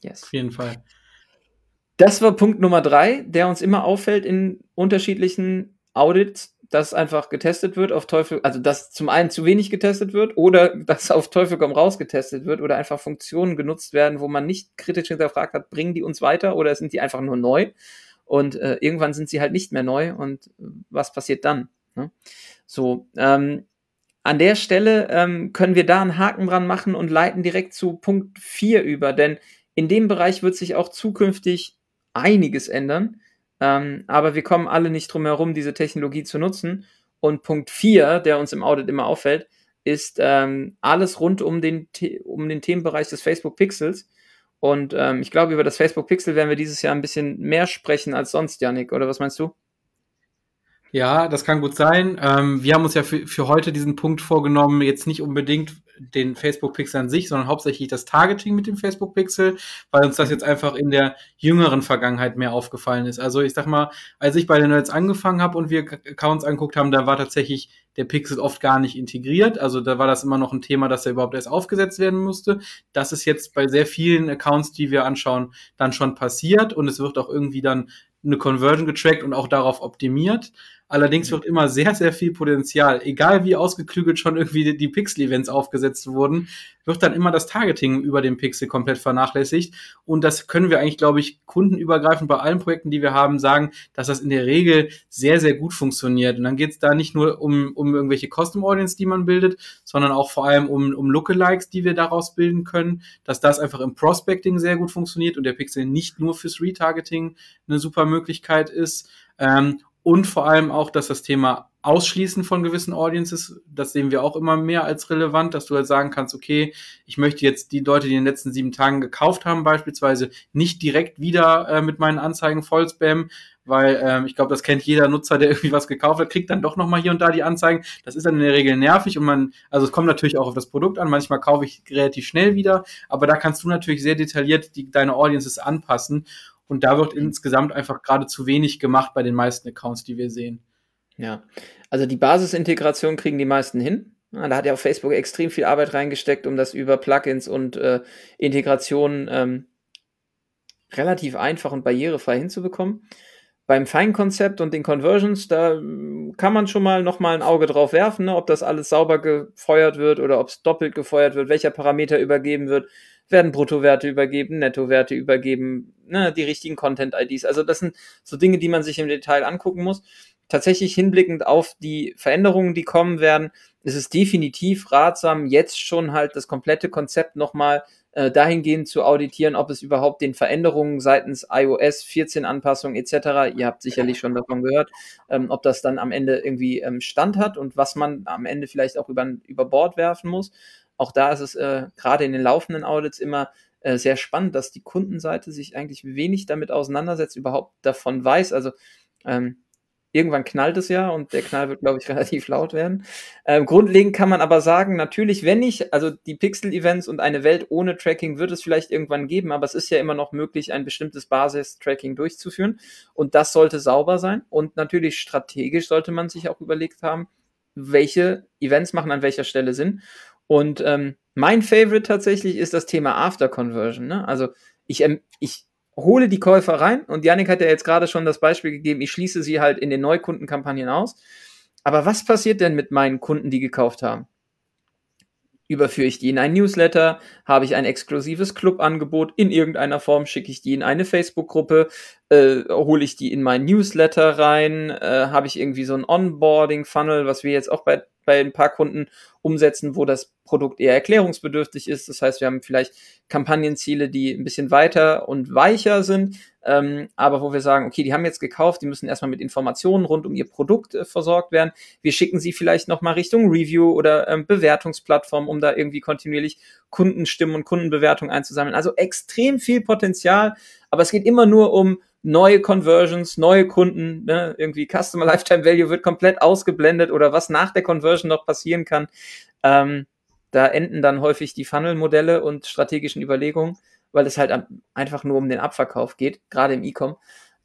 Speaker 2: Yes. Auf jeden Fall.
Speaker 1: Das war Punkt Nummer drei, der uns immer auffällt in unterschiedlichen Audits, dass einfach getestet wird auf Teufel, also dass zum einen zu wenig getestet wird oder dass auf Teufel komm raus getestet wird oder einfach Funktionen genutzt werden, wo man nicht kritisch hinterfragt hat, bringen die uns weiter oder sind die einfach nur neu und äh, irgendwann sind sie halt nicht mehr neu und was passiert dann? Ne? So, ähm, an der Stelle ähm, können wir da einen Haken dran machen und leiten direkt zu Punkt 4 über, denn in dem Bereich wird sich auch zukünftig einiges ändern. Ähm, aber wir kommen alle nicht drum herum, diese Technologie zu nutzen. Und Punkt 4, der uns im Audit immer auffällt, ist ähm, alles rund um den, um den Themenbereich des Facebook Pixels. Und ähm, ich glaube, über das Facebook Pixel werden wir dieses Jahr ein bisschen mehr sprechen als sonst, Janik. Oder was meinst du?
Speaker 2: Ja, das kann gut sein. Ähm, wir haben uns ja für, für heute diesen Punkt vorgenommen, jetzt nicht unbedingt den Facebook-Pixel an sich, sondern hauptsächlich das Targeting mit dem Facebook-Pixel, weil uns das jetzt einfach in der jüngeren Vergangenheit mehr aufgefallen ist. Also ich sag mal, als ich bei den Nerds angefangen habe und wir Accounts angeguckt haben, da war tatsächlich der Pixel oft gar nicht integriert. Also da war das immer noch ein Thema, dass er überhaupt erst aufgesetzt werden musste. Das ist jetzt bei sehr vielen Accounts, die wir anschauen, dann schon passiert und es wird auch irgendwie dann eine Conversion getrackt und auch darauf optimiert. Allerdings wird immer sehr, sehr viel Potenzial, egal wie ausgeklügelt schon irgendwie die Pixel-Events aufgesetzt wurden, wird dann immer das Targeting über den Pixel komplett vernachlässigt. Und das können wir eigentlich, glaube ich, kundenübergreifend bei allen Projekten, die wir haben, sagen, dass das in der Regel sehr, sehr gut funktioniert. Und dann geht es da nicht nur um, um irgendwelche Custom Audience, die man bildet, sondern auch vor allem um, um Lookalikes, die wir daraus bilden können, dass das einfach im Prospecting sehr gut funktioniert und der Pixel nicht nur fürs Retargeting eine super Möglichkeit ist. Ähm, und vor allem auch, dass das Thema Ausschließen von gewissen Audiences, das sehen wir auch immer mehr als relevant, dass du halt sagen kannst, okay, ich möchte jetzt die Leute, die in den letzten sieben Tagen gekauft haben, beispielsweise nicht direkt wieder äh, mit meinen Anzeigen voll spammen, weil ähm, ich glaube, das kennt jeder Nutzer, der irgendwie was gekauft hat, kriegt dann doch nochmal hier und da die Anzeigen. Das ist dann in der Regel nervig und man, also es kommt natürlich auch auf das Produkt an, manchmal kaufe ich relativ schnell wieder, aber da kannst du natürlich sehr detailliert die, deine Audiences anpassen und da wird insgesamt einfach gerade zu wenig gemacht bei den meisten Accounts, die wir sehen.
Speaker 1: Ja, also die Basisintegration kriegen die meisten hin. Da hat ja auch Facebook extrem viel Arbeit reingesteckt, um das über Plugins und äh, Integrationen ähm, relativ einfach und barrierefrei hinzubekommen. Beim Feinkonzept und den Conversions, da ähm, kann man schon mal noch mal ein Auge drauf werfen, ne, ob das alles sauber gefeuert wird oder ob es doppelt gefeuert wird, welcher Parameter übergeben wird werden Bruttowerte übergeben, Nettowerte übergeben, ne, die richtigen Content-IDs. Also das sind so Dinge, die man sich im Detail angucken muss. Tatsächlich hinblickend auf die Veränderungen, die kommen werden, ist es definitiv ratsam, jetzt schon halt das komplette Konzept nochmal äh, dahingehend zu auditieren, ob es überhaupt den Veränderungen seitens iOS 14 Anpassungen etc., ihr habt sicherlich schon davon gehört, ähm, ob das dann am Ende irgendwie ähm, Stand hat und was man am Ende vielleicht auch über, über Bord werfen muss. Auch da ist es äh, gerade in den laufenden Audits immer äh, sehr spannend, dass die Kundenseite sich eigentlich wenig damit auseinandersetzt, überhaupt davon weiß. Also ähm, irgendwann knallt es ja und der Knall wird, glaube ich, relativ laut werden. Ähm, grundlegend kann man aber sagen, natürlich, wenn nicht, also die Pixel-Events und eine Welt ohne Tracking wird es vielleicht irgendwann geben, aber es ist ja immer noch möglich, ein bestimmtes Basis-Tracking durchzuführen und das sollte sauber sein und natürlich strategisch sollte man sich auch überlegt haben, welche Events machen an welcher Stelle Sinn und ähm, mein Favorite tatsächlich ist das Thema After Conversion. Ne? Also ich, ähm, ich hole die Käufer rein und Janik hat ja jetzt gerade schon das Beispiel gegeben, ich schließe sie halt in den Neukundenkampagnen aus. Aber was passiert denn mit meinen Kunden, die gekauft haben? Überführe ich die in ein Newsletter? Habe ich ein exklusives Clubangebot in irgendeiner Form? Schicke ich die in eine Facebook-Gruppe? Äh, hole ich die in mein Newsletter rein? Äh, Habe ich irgendwie so ein Onboarding-Funnel, was wir jetzt auch bei, bei ein paar Kunden umsetzen, wo das Produkt eher erklärungsbedürftig ist. Das heißt, wir haben vielleicht Kampagnenziele, die ein bisschen weiter und weicher sind, ähm, aber wo wir sagen, okay, die haben jetzt gekauft, die müssen erstmal mit Informationen rund um ihr Produkt äh, versorgt werden. Wir schicken sie vielleicht nochmal Richtung Review oder ähm, Bewertungsplattform, um da irgendwie kontinuierlich Kundenstimmen und Kundenbewertung einzusammeln. Also extrem viel Potenzial, aber es geht immer nur um neue Conversions, neue Kunden, ne? irgendwie Customer Lifetime Value wird komplett ausgeblendet oder was nach der Conversion noch passieren kann. Ähm, da enden dann häufig die Funnel-Modelle und strategischen Überlegungen, weil es halt einfach nur um den Abverkauf geht, gerade im E-Com.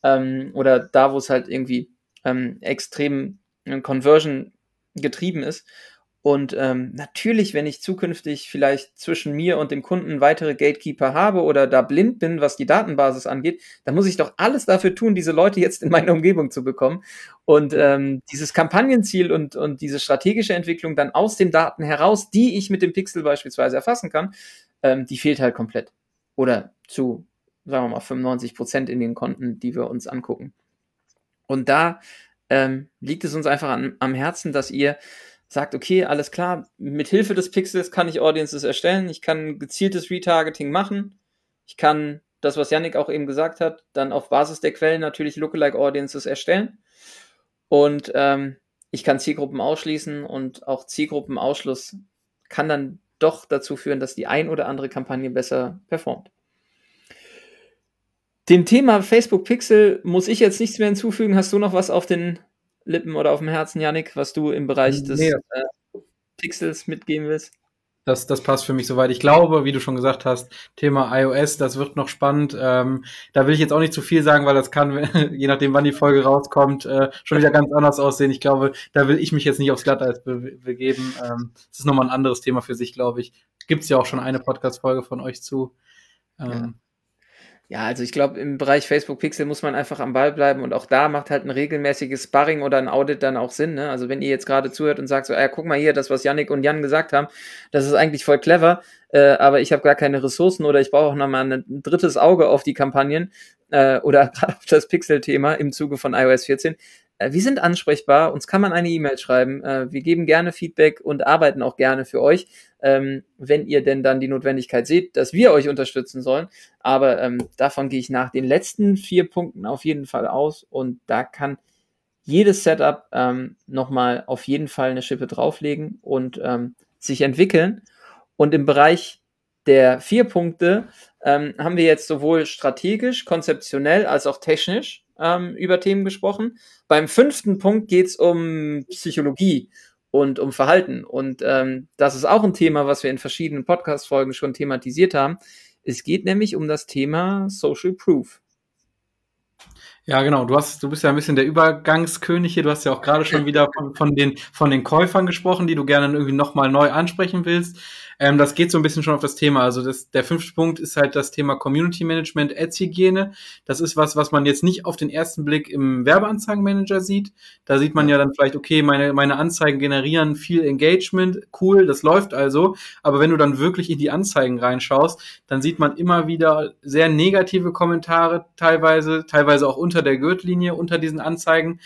Speaker 1: Ähm, oder da, wo es halt irgendwie ähm, extrem äh, Conversion getrieben ist. Und ähm, natürlich, wenn ich zukünftig vielleicht zwischen mir und dem Kunden weitere Gatekeeper habe oder da blind bin, was die Datenbasis angeht, dann muss ich doch alles dafür tun, diese Leute jetzt in meine Umgebung zu bekommen. Und ähm, dieses Kampagnenziel und, und diese strategische Entwicklung dann aus den Daten heraus, die ich mit dem Pixel beispielsweise erfassen kann, ähm, die fehlt halt komplett. Oder zu, sagen wir mal, 95 Prozent in den Konten, die wir uns angucken. Und da ähm, liegt es uns einfach an, am Herzen, dass ihr sagt, okay, alles klar, mit Hilfe des Pixels kann ich Audiences erstellen, ich kann gezieltes Retargeting machen, ich kann das, was Yannick auch eben gesagt hat, dann auf Basis der Quellen natürlich Lookalike Audiences erstellen und ähm, ich kann Zielgruppen ausschließen und auch Zielgruppenausschluss kann dann doch dazu führen, dass die ein oder andere Kampagne besser performt. Dem Thema Facebook Pixel muss ich jetzt nichts mehr hinzufügen. Hast du noch was auf den Lippen oder auf dem Herzen, Yannick, was du im Bereich des nee. äh, Pixels mitgeben willst?
Speaker 2: Das, das passt für mich soweit. Ich glaube, wie du schon gesagt hast, Thema iOS, das wird noch spannend. Ähm, da will ich jetzt auch nicht zu viel sagen, weil das kann, je nachdem, wann die Folge rauskommt, äh, schon wieder ganz anders aussehen. Ich glaube, da will ich mich jetzt nicht aufs Glatteis be begeben. Ähm, das ist nochmal ein anderes Thema für sich, glaube ich. Gibt es ja auch schon eine Podcast-Folge von euch zu.
Speaker 1: Ähm, ja. Ja, also ich glaube, im Bereich Facebook Pixel muss man einfach am Ball bleiben und auch da macht halt ein regelmäßiges Sparring oder ein Audit dann auch Sinn. Ne? Also wenn ihr jetzt gerade zuhört und sagt so, ah, guck mal hier, das, was Yannick und Jan gesagt haben, das ist eigentlich voll clever, äh, aber ich habe gar keine Ressourcen oder ich brauche auch nochmal ein drittes Auge auf die Kampagnen äh, oder gerade auf das Pixel-Thema im Zuge von iOS 14, äh, wir sind ansprechbar, uns kann man eine E-Mail schreiben. Äh, wir geben gerne Feedback und arbeiten auch gerne für euch, ähm, wenn ihr denn dann die Notwendigkeit seht, dass wir euch unterstützen sollen. Aber ähm, davon gehe ich nach den letzten vier Punkten auf jeden Fall aus und da kann jedes Setup ähm, nochmal auf jeden Fall eine Schippe drauflegen und ähm, sich entwickeln. Und im Bereich der vier Punkte ähm, haben wir jetzt sowohl strategisch, konzeptionell als auch technisch ähm, über Themen gesprochen. Beim fünften Punkt geht es um Psychologie und um Verhalten. Und ähm, das ist auch ein Thema, was wir in verschiedenen Podcast-Folgen schon thematisiert haben. Es geht nämlich um das Thema Social Proof.
Speaker 2: Ja, genau. Du hast, du bist ja ein bisschen der Übergangskönig hier. Du hast ja auch gerade schon wieder von, von, den, von den Käufern gesprochen, die du gerne irgendwie nochmal neu ansprechen willst. Ähm, das geht so ein bisschen schon auf das Thema. Also das, der fünfte Punkt ist halt das Thema Community Management, Ads-Hygiene. Das ist was, was man jetzt nicht auf den ersten Blick im Werbeanzeigenmanager sieht. Da sieht man ja dann vielleicht, okay, meine, meine Anzeigen generieren viel Engagement, cool, das läuft also. Aber wenn du dann wirklich in die Anzeigen reinschaust, dann sieht man immer wieder sehr negative Kommentare teilweise, teilweise auch unter der Gürtellinie, unter diesen Anzeigen.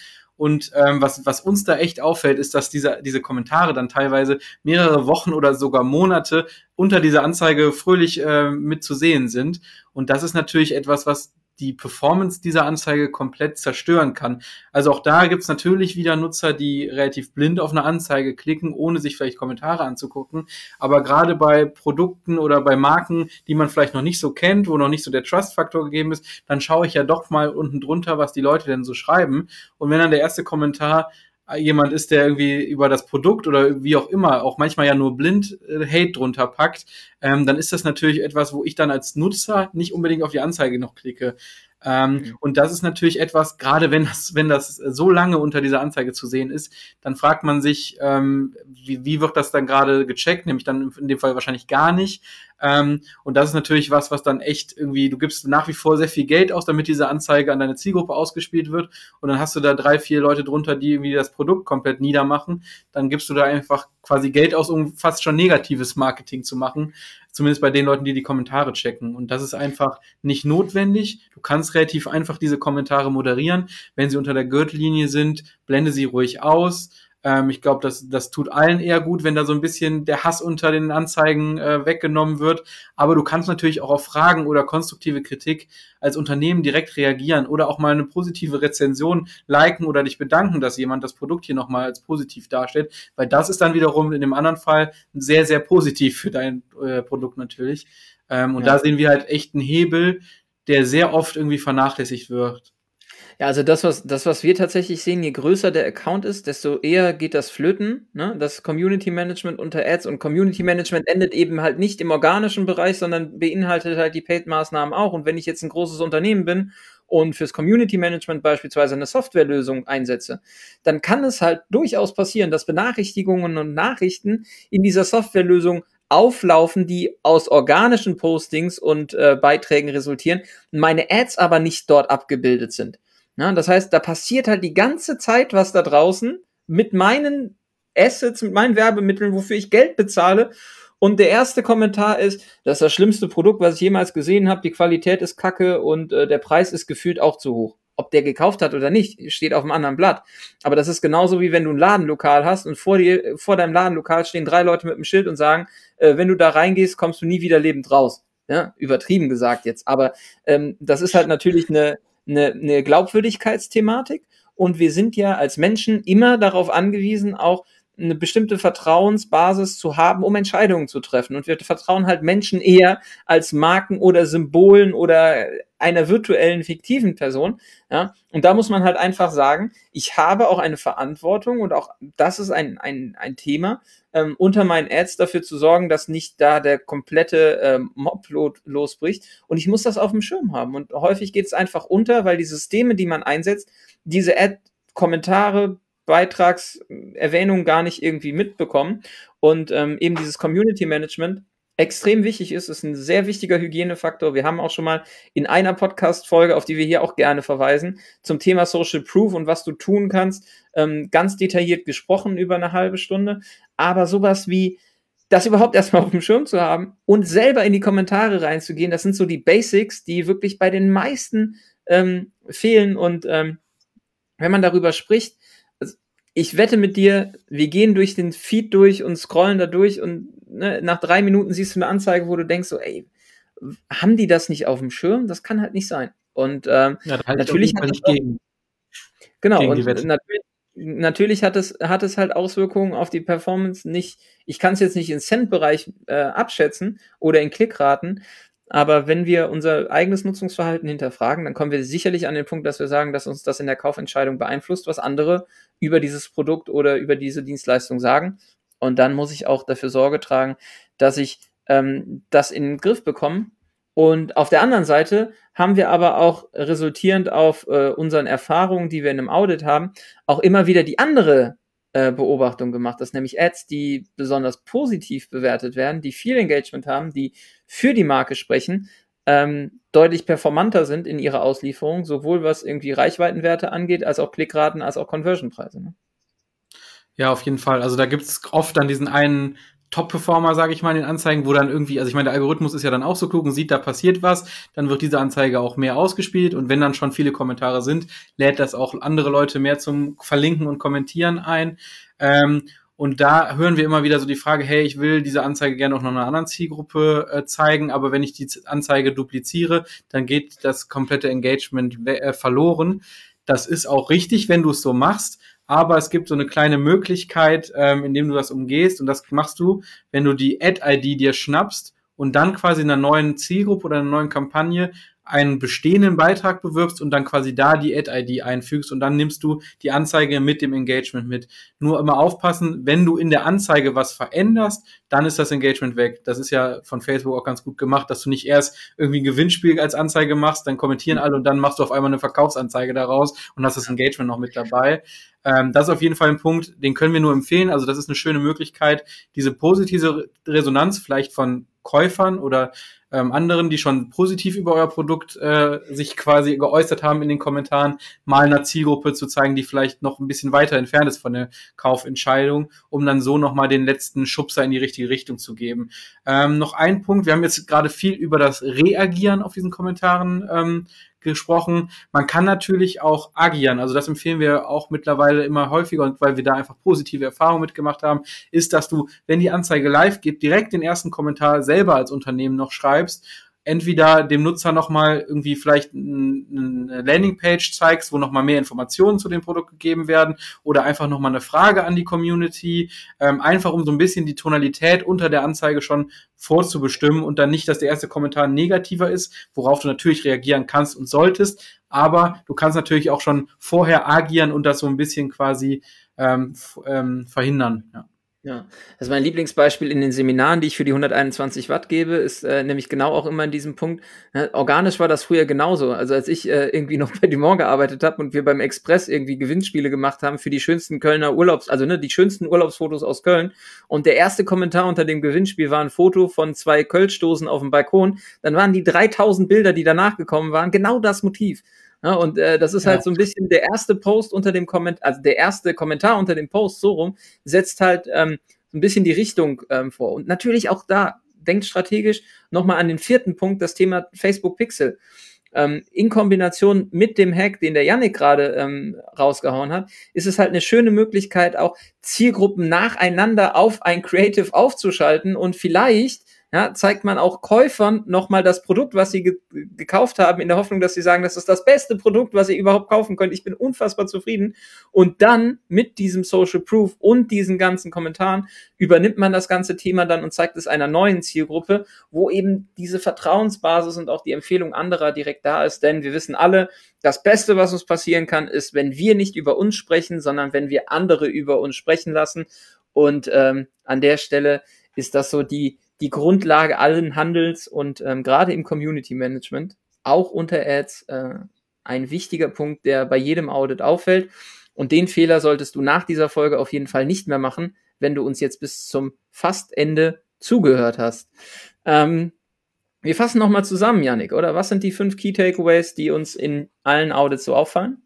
Speaker 2: Und ähm, was, was uns da echt auffällt, ist, dass diese, diese Kommentare dann teilweise mehrere Wochen oder sogar Monate unter dieser Anzeige fröhlich äh, mit zu sehen sind. Und das ist natürlich etwas, was die Performance dieser Anzeige komplett zerstören kann. Also auch da gibt's natürlich wieder Nutzer, die relativ blind auf eine Anzeige klicken, ohne sich vielleicht Kommentare anzugucken. Aber gerade bei Produkten oder bei Marken, die man vielleicht noch nicht so kennt, wo noch nicht so der Trust-Faktor gegeben ist, dann schaue ich ja doch mal unten drunter, was die Leute denn so schreiben. Und wenn dann der erste Kommentar jemand ist, der irgendwie über das Produkt oder wie auch immer auch manchmal ja nur blind äh, Hate drunter packt, ähm, dann ist das natürlich etwas, wo ich dann als Nutzer nicht unbedingt auf die Anzeige noch klicke. Ähm, mhm. Und das ist natürlich etwas, gerade wenn das, wenn das so lange unter dieser Anzeige zu sehen ist, dann fragt man sich, ähm, wie, wie wird das dann gerade gecheckt? Nämlich dann in dem Fall wahrscheinlich gar nicht. Ähm, und das ist natürlich was, was dann echt irgendwie, du gibst nach wie vor sehr viel Geld aus, damit diese Anzeige an deine Zielgruppe ausgespielt wird. Und dann hast du da drei, vier Leute drunter, die irgendwie das Produkt komplett niedermachen. Dann gibst du da einfach quasi Geld aus, um fast schon negatives Marketing zu machen. Zumindest bei den Leuten, die die Kommentare checken. Und das ist einfach nicht notwendig. Du kannst relativ einfach diese Kommentare moderieren. Wenn sie unter der Gürtellinie sind, blende sie ruhig aus. Ähm, ich glaube, das, das tut allen eher gut, wenn da so ein bisschen der Hass unter den Anzeigen äh, weggenommen wird. Aber du kannst natürlich auch auf Fragen oder konstruktive Kritik als Unternehmen direkt reagieren oder auch mal eine positive Rezension liken oder dich bedanken, dass jemand das Produkt hier nochmal als positiv darstellt. Weil das ist dann wiederum in dem anderen Fall sehr, sehr positiv für dein äh, Produkt natürlich. Ähm, und ja. da sehen wir halt echt einen Hebel, der sehr oft irgendwie vernachlässigt wird.
Speaker 1: Ja, also das, was, das, was wir tatsächlich sehen, je größer der Account ist, desto eher geht das flöten, ne? Das Community Management unter Ads und Community Management endet eben halt nicht im organischen Bereich, sondern beinhaltet halt die Paid-Maßnahmen auch. Und wenn ich jetzt ein großes Unternehmen bin und fürs Community Management beispielsweise eine Softwarelösung einsetze, dann kann es halt durchaus passieren, dass Benachrichtigungen und Nachrichten in dieser Softwarelösung auflaufen, die aus organischen Postings und äh, Beiträgen resultieren, meine Ads aber nicht dort abgebildet sind. Ja, das heißt, da passiert halt die ganze Zeit was da draußen mit meinen Assets, mit meinen Werbemitteln, wofür ich Geld bezahle. Und der erste Kommentar ist, das ist das schlimmste Produkt, was ich jemals gesehen habe. Die Qualität ist kacke und äh, der Preis ist gefühlt auch zu hoch. Ob der gekauft hat oder nicht, steht auf einem anderen Blatt. Aber das ist genauso wie wenn du ein Ladenlokal hast und vor dir, vor deinem Ladenlokal stehen drei Leute mit einem Schild und sagen, äh, wenn du da reingehst, kommst du nie wieder lebend raus. Ja, übertrieben gesagt jetzt. Aber ähm, das ist halt natürlich eine, eine, eine Glaubwürdigkeitsthematik. Und wir sind ja als Menschen immer darauf angewiesen, auch eine bestimmte Vertrauensbasis zu haben, um Entscheidungen zu treffen. Und wir vertrauen halt Menschen eher als Marken oder Symbolen oder einer virtuellen, fiktiven Person. Ja? Und da muss man halt einfach sagen, ich habe auch eine Verantwortung und auch das ist ein, ein, ein Thema, ähm, unter meinen Ads dafür zu sorgen, dass nicht da der komplette ähm, Mob losbricht. Und ich muss das auf dem Schirm haben. Und häufig geht es einfach unter, weil die Systeme, die man einsetzt, diese Ad-Kommentare, Beitragserwähnungen gar nicht irgendwie mitbekommen. Und ähm, eben dieses Community Management extrem wichtig ist, ist ein sehr wichtiger Hygienefaktor. Wir haben auch schon mal in einer Podcast-Folge, auf die wir hier auch gerne verweisen, zum Thema Social Proof und was du tun kannst, ähm, ganz detailliert gesprochen über eine halbe Stunde. Aber sowas wie das überhaupt erstmal auf dem Schirm zu haben und selber in die Kommentare reinzugehen, das sind so die Basics, die wirklich bei den meisten ähm, fehlen. Und ähm, wenn man darüber spricht, ich wette mit dir, wir gehen durch den Feed durch und scrollen da durch und ne, nach drei Minuten siehst du eine Anzeige, wo du denkst, so, ey, haben die das nicht auf dem Schirm? Das kann halt nicht sein. Und ähm, ja, natürlich hat es gegen, genau gegen und natürlich, natürlich hat es hat es halt Auswirkungen auf die Performance. Nicht, ich kann es jetzt nicht in Cent-Bereich äh, abschätzen oder in Klickraten, aber wenn wir unser eigenes Nutzungsverhalten hinterfragen, dann kommen wir sicherlich an den Punkt, dass wir sagen, dass uns das in der Kaufentscheidung beeinflusst, was andere über dieses Produkt oder über diese Dienstleistung sagen. Und dann muss ich auch dafür Sorge tragen, dass ich ähm, das in den Griff bekomme. Und auf der anderen Seite haben wir aber auch resultierend auf äh, unseren Erfahrungen, die wir in einem Audit haben, auch immer wieder die andere äh, Beobachtung gemacht, dass nämlich Ads, die besonders positiv bewertet werden, die viel Engagement haben, die für die Marke sprechen, ähm, deutlich performanter sind in ihrer Auslieferung, sowohl was irgendwie Reichweitenwerte angeht, als auch Klickraten, als auch Conversionpreise. Ne?
Speaker 2: Ja, auf jeden Fall. Also da gibt's oft dann diesen einen Top-Performer, sage ich mal, in den Anzeigen, wo dann irgendwie, also ich meine, der Algorithmus ist ja dann auch so und sieht, da passiert was, dann wird diese Anzeige auch mehr ausgespielt und wenn dann schon viele Kommentare sind, lädt das auch andere Leute mehr zum Verlinken und Kommentieren ein. Ähm, und da hören wir immer wieder so die Frage, hey, ich will diese Anzeige gerne auch noch einer anderen Zielgruppe äh, zeigen, aber wenn ich die Anzeige dupliziere, dann geht das komplette Engagement äh, verloren. Das ist auch richtig, wenn du es so machst aber es gibt so eine kleine Möglichkeit, ähm, indem du das umgehst. Und das machst du, wenn du die Ad-ID dir schnappst und dann quasi in einer neuen Zielgruppe oder einer neuen Kampagne einen bestehenden Beitrag bewirbst und dann quasi da die Ad-ID einfügst und dann nimmst du die Anzeige mit dem Engagement mit. Nur immer aufpassen, wenn du in der Anzeige was veränderst, dann ist das Engagement weg. Das ist ja von Facebook auch ganz gut gemacht, dass du nicht erst irgendwie ein Gewinnspiel als Anzeige machst, dann kommentieren alle und dann machst du auf einmal eine Verkaufsanzeige daraus und hast das Engagement noch mit dabei. Ähm, das ist auf jeden Fall ein Punkt, den können wir nur empfehlen. Also das ist eine schöne Möglichkeit, diese positive Resonanz vielleicht von Käufern oder ähm, anderen, die schon positiv über euer Produkt äh, sich quasi geäußert haben in den Kommentaren, mal einer Zielgruppe zu zeigen, die vielleicht noch ein bisschen weiter entfernt ist von der Kaufentscheidung, um dann so nochmal den letzten Schubser in die richtige Richtung zu geben. Ähm, noch ein Punkt, wir haben jetzt gerade viel über das Reagieren auf diesen Kommentaren ähm, gesprochen. Man kann natürlich auch agieren. Also das empfehlen wir auch mittlerweile immer häufiger und weil wir da einfach positive Erfahrungen mitgemacht haben, ist, dass du, wenn die Anzeige live geht, direkt den ersten Kommentar selber als Unternehmen noch schreibst entweder dem Nutzer nochmal irgendwie vielleicht eine Landingpage zeigst, wo nochmal mehr Informationen zu dem Produkt gegeben werden oder einfach nochmal eine Frage an die Community, ähm, einfach um so ein bisschen die Tonalität unter der Anzeige schon vorzubestimmen und dann nicht, dass der erste Kommentar negativer ist, worauf du natürlich reagieren kannst und solltest, aber du kannst natürlich auch schon vorher agieren und das so ein bisschen quasi ähm, ähm, verhindern. Ja.
Speaker 1: Ja, also mein Lieblingsbeispiel in den Seminaren, die ich für die 121 Watt gebe, ist äh, nämlich genau auch immer in diesem Punkt. Ne, organisch war das früher genauso. Also als ich äh, irgendwie noch bei Dumont gearbeitet habe und wir beim Express irgendwie Gewinnspiele gemacht haben für die schönsten Kölner Urlaubs, also ne, die schönsten Urlaubsfotos aus Köln. Und der erste Kommentar unter dem Gewinnspiel war ein Foto von zwei Kölschdosen auf dem Balkon. Dann waren die 3000 Bilder, die danach gekommen waren, genau das Motiv. Ja, und äh, das ist halt ja. halt so ein bisschen der erste Post unter dem Kommentar, also der erste Kommentar unter dem Post, so rum, setzt halt ähm, so ein bisschen die Richtung ähm, vor. Und natürlich auch da, denkt strategisch nochmal an den vierten Punkt, das Thema Facebook Pixel. Ähm, in Kombination mit dem Hack, den der Yannick gerade ähm, rausgehauen hat, ist es halt eine schöne Möglichkeit, auch Zielgruppen nacheinander auf ein Creative aufzuschalten und vielleicht ja, zeigt man auch Käufern nochmal das Produkt, was sie ge gekauft haben, in der Hoffnung, dass sie sagen, das ist das beste Produkt, was ihr überhaupt kaufen könnt. Ich bin unfassbar zufrieden. Und dann mit diesem Social Proof und diesen ganzen Kommentaren übernimmt man das ganze Thema dann und zeigt es einer neuen Zielgruppe, wo eben diese Vertrauensbasis und auch die Empfehlung anderer direkt da ist. Denn wir wissen alle, das Beste, was uns passieren kann, ist, wenn wir nicht über uns sprechen, sondern wenn wir andere über uns sprechen lassen. Und ähm, an der Stelle ist das so die, die Grundlage allen Handels und ähm, gerade im Community Management, auch unter Ads, äh, ein wichtiger Punkt, der bei jedem Audit auffällt. Und den Fehler solltest du nach dieser Folge auf jeden Fall nicht mehr machen, wenn du uns jetzt bis zum fast Ende zugehört hast. Ähm, wir fassen nochmal zusammen, Yannick, oder? Was sind die fünf Key Takeaways, die uns in allen Audits so auffallen?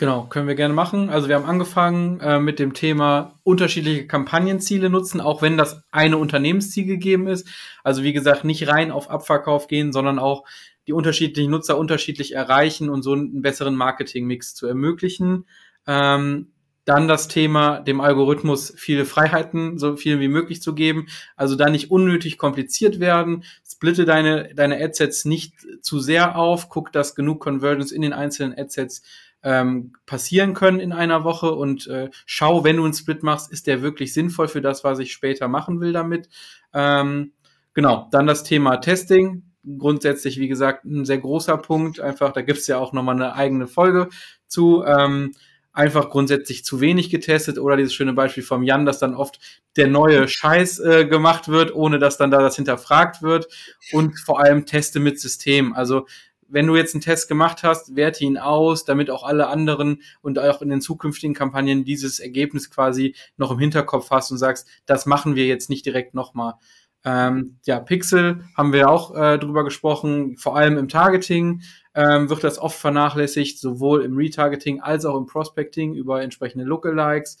Speaker 2: Genau, können wir gerne machen. Also wir haben angefangen äh, mit dem Thema unterschiedliche Kampagnenziele nutzen, auch wenn das eine Unternehmensziel gegeben ist. Also wie gesagt, nicht rein auf Abverkauf gehen, sondern auch die unterschiedlichen Nutzer unterschiedlich erreichen und so einen besseren Marketingmix zu ermöglichen. Ähm, dann das Thema, dem Algorithmus viele Freiheiten, so viel wie möglich zu geben. Also da nicht unnötig kompliziert werden. Splitte deine, deine Adsets nicht zu sehr auf. Guck, dass genug Conversions in den einzelnen Adsets ähm, passieren können in einer Woche und äh, schau, wenn du einen Split machst, ist der wirklich sinnvoll für das, was ich später machen will damit. Ähm, genau, dann das Thema Testing. Grundsätzlich, wie gesagt, ein sehr großer Punkt. Einfach, da gibt's ja auch nochmal eine eigene Folge zu. Ähm, einfach grundsätzlich zu wenig getestet oder dieses schöne Beispiel vom Jan, dass dann oft der neue Scheiß äh, gemacht wird, ohne dass dann da das hinterfragt wird und vor allem Teste mit System. Also wenn du jetzt einen Test gemacht hast, werte ihn aus, damit auch alle anderen und auch in den zukünftigen Kampagnen dieses Ergebnis quasi noch im Hinterkopf hast und sagst, das machen wir jetzt nicht direkt nochmal. Ähm, ja, Pixel haben wir auch äh, drüber gesprochen, vor allem im Targeting ähm, wird das oft vernachlässigt, sowohl im Retargeting als auch im Prospecting über entsprechende Lookalikes.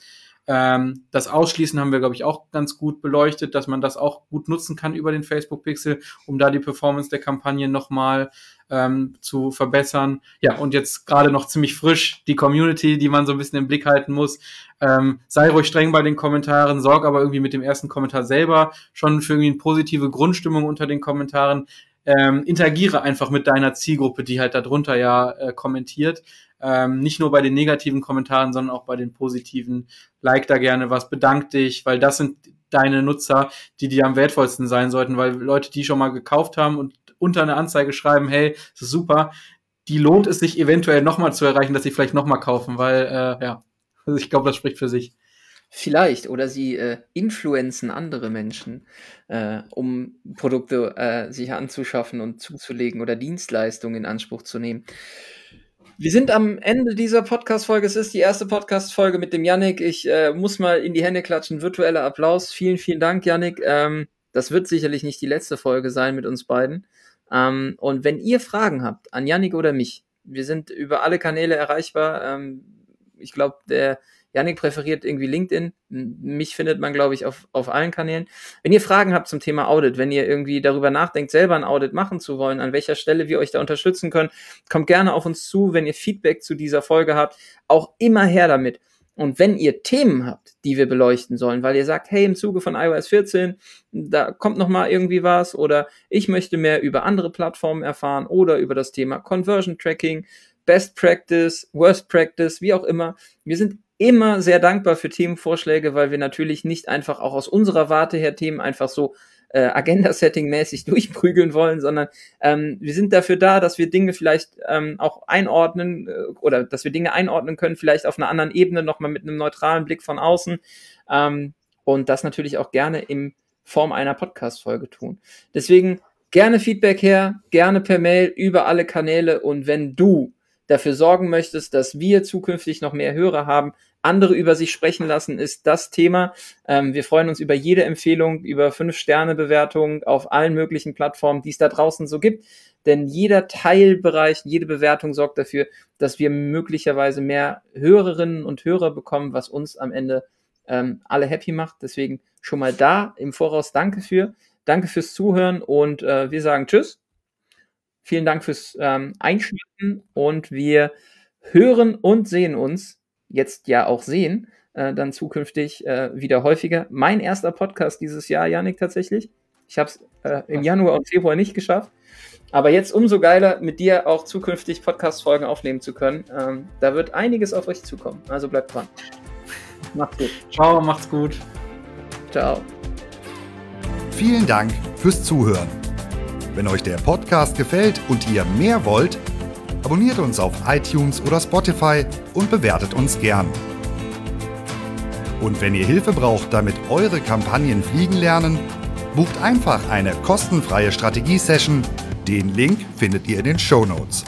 Speaker 2: Ähm, das Ausschließen haben wir, glaube ich, auch ganz gut beleuchtet, dass man das auch gut nutzen kann über den Facebook Pixel, um da die Performance der Kampagne nochmal ähm, zu verbessern. Ja, und jetzt gerade noch ziemlich frisch die Community, die man so ein bisschen im Blick halten muss. Ähm, sei ruhig streng bei den Kommentaren, sorg aber irgendwie mit dem ersten Kommentar selber schon für irgendwie eine positive Grundstimmung unter den Kommentaren. Ähm, interagiere einfach mit deiner Zielgruppe, die halt darunter ja äh, kommentiert. Ähm, nicht nur bei den negativen Kommentaren, sondern auch bei den positiven. Like da gerne was, bedank dich, weil das sind deine Nutzer, die dir am wertvollsten sein sollten, weil Leute, die schon mal gekauft haben und unter eine Anzeige schreiben, hey, das ist super, die lohnt es sich eventuell nochmal zu erreichen, dass sie vielleicht nochmal kaufen, weil, äh, ja, also ich glaube, das spricht für sich.
Speaker 1: Vielleicht oder sie äh, influenzen andere Menschen, äh, um Produkte äh, sich anzuschaffen und zuzulegen oder Dienstleistungen in Anspruch zu nehmen. Wir sind am Ende dieser Podcast-Folge. Es ist die erste Podcast-Folge mit dem Yannick. Ich äh, muss mal in die Hände klatschen. Virtueller Applaus. Vielen, vielen Dank, Yannick. Ähm, das wird sicherlich nicht die letzte Folge sein mit uns beiden. Ähm, und wenn ihr Fragen habt an Yannick oder mich, wir sind über alle Kanäle erreichbar. Ähm, ich glaube, der Janik präferiert irgendwie LinkedIn. Mich findet man, glaube ich, auf, auf allen Kanälen. Wenn ihr Fragen habt zum Thema Audit, wenn ihr irgendwie darüber nachdenkt, selber ein Audit machen zu wollen, an welcher Stelle wir euch da unterstützen können, kommt gerne auf uns zu. Wenn ihr Feedback zu dieser Folge habt, auch immer her damit. Und wenn ihr Themen habt, die wir beleuchten sollen, weil ihr sagt, hey, im Zuge von iOS 14, da kommt noch mal irgendwie was oder ich möchte mehr über andere Plattformen erfahren oder über das Thema Conversion Tracking, Best Practice, Worst Practice, wie auch immer. Wir sind immer sehr dankbar für Themenvorschläge, weil wir natürlich nicht einfach auch aus unserer Warte her Themen einfach so äh, Agenda-Setting-mäßig durchprügeln wollen, sondern ähm, wir sind dafür da, dass wir Dinge vielleicht ähm, auch einordnen äh, oder dass wir Dinge einordnen können, vielleicht auf einer anderen Ebene nochmal mit einem neutralen Blick von außen ähm, und das natürlich auch gerne in Form einer Podcast-Folge tun. Deswegen gerne Feedback her, gerne per Mail über alle Kanäle und wenn du dafür sorgen möchtest, dass wir zukünftig noch mehr Hörer haben, andere über sich sprechen lassen, ist das Thema. Ähm, wir freuen uns über jede Empfehlung, über fünf Sterne Bewertungen auf allen möglichen Plattformen, die es da draußen so gibt. Denn jeder Teilbereich, jede Bewertung sorgt dafür, dass wir möglicherweise mehr Hörerinnen und Hörer bekommen, was uns am Ende ähm, alle happy macht. Deswegen schon mal da im Voraus danke für. Danke fürs Zuhören und äh, wir sagen Tschüss. Vielen Dank fürs ähm, Einschalten und wir hören und sehen uns jetzt ja auch sehen, äh, dann zukünftig äh, wieder häufiger. Mein erster Podcast dieses Jahr, Janik, tatsächlich. Ich habe es äh, im Januar und Februar nicht geschafft. Aber jetzt umso geiler, mit dir auch zukünftig Podcast-Folgen aufnehmen zu können. Ähm, da wird einiges auf euch zukommen. Also bleibt dran.
Speaker 2: Macht's gut. Ciao, macht's gut.
Speaker 3: Ciao. Vielen Dank fürs Zuhören. Wenn euch der Podcast gefällt und ihr mehr wollt, abonniert uns auf iTunes oder Spotify und bewertet uns gern. Und wenn ihr Hilfe braucht, damit eure Kampagnen fliegen lernen, bucht einfach eine kostenfreie Strategie-Session. Den Link findet ihr in den Show Notes.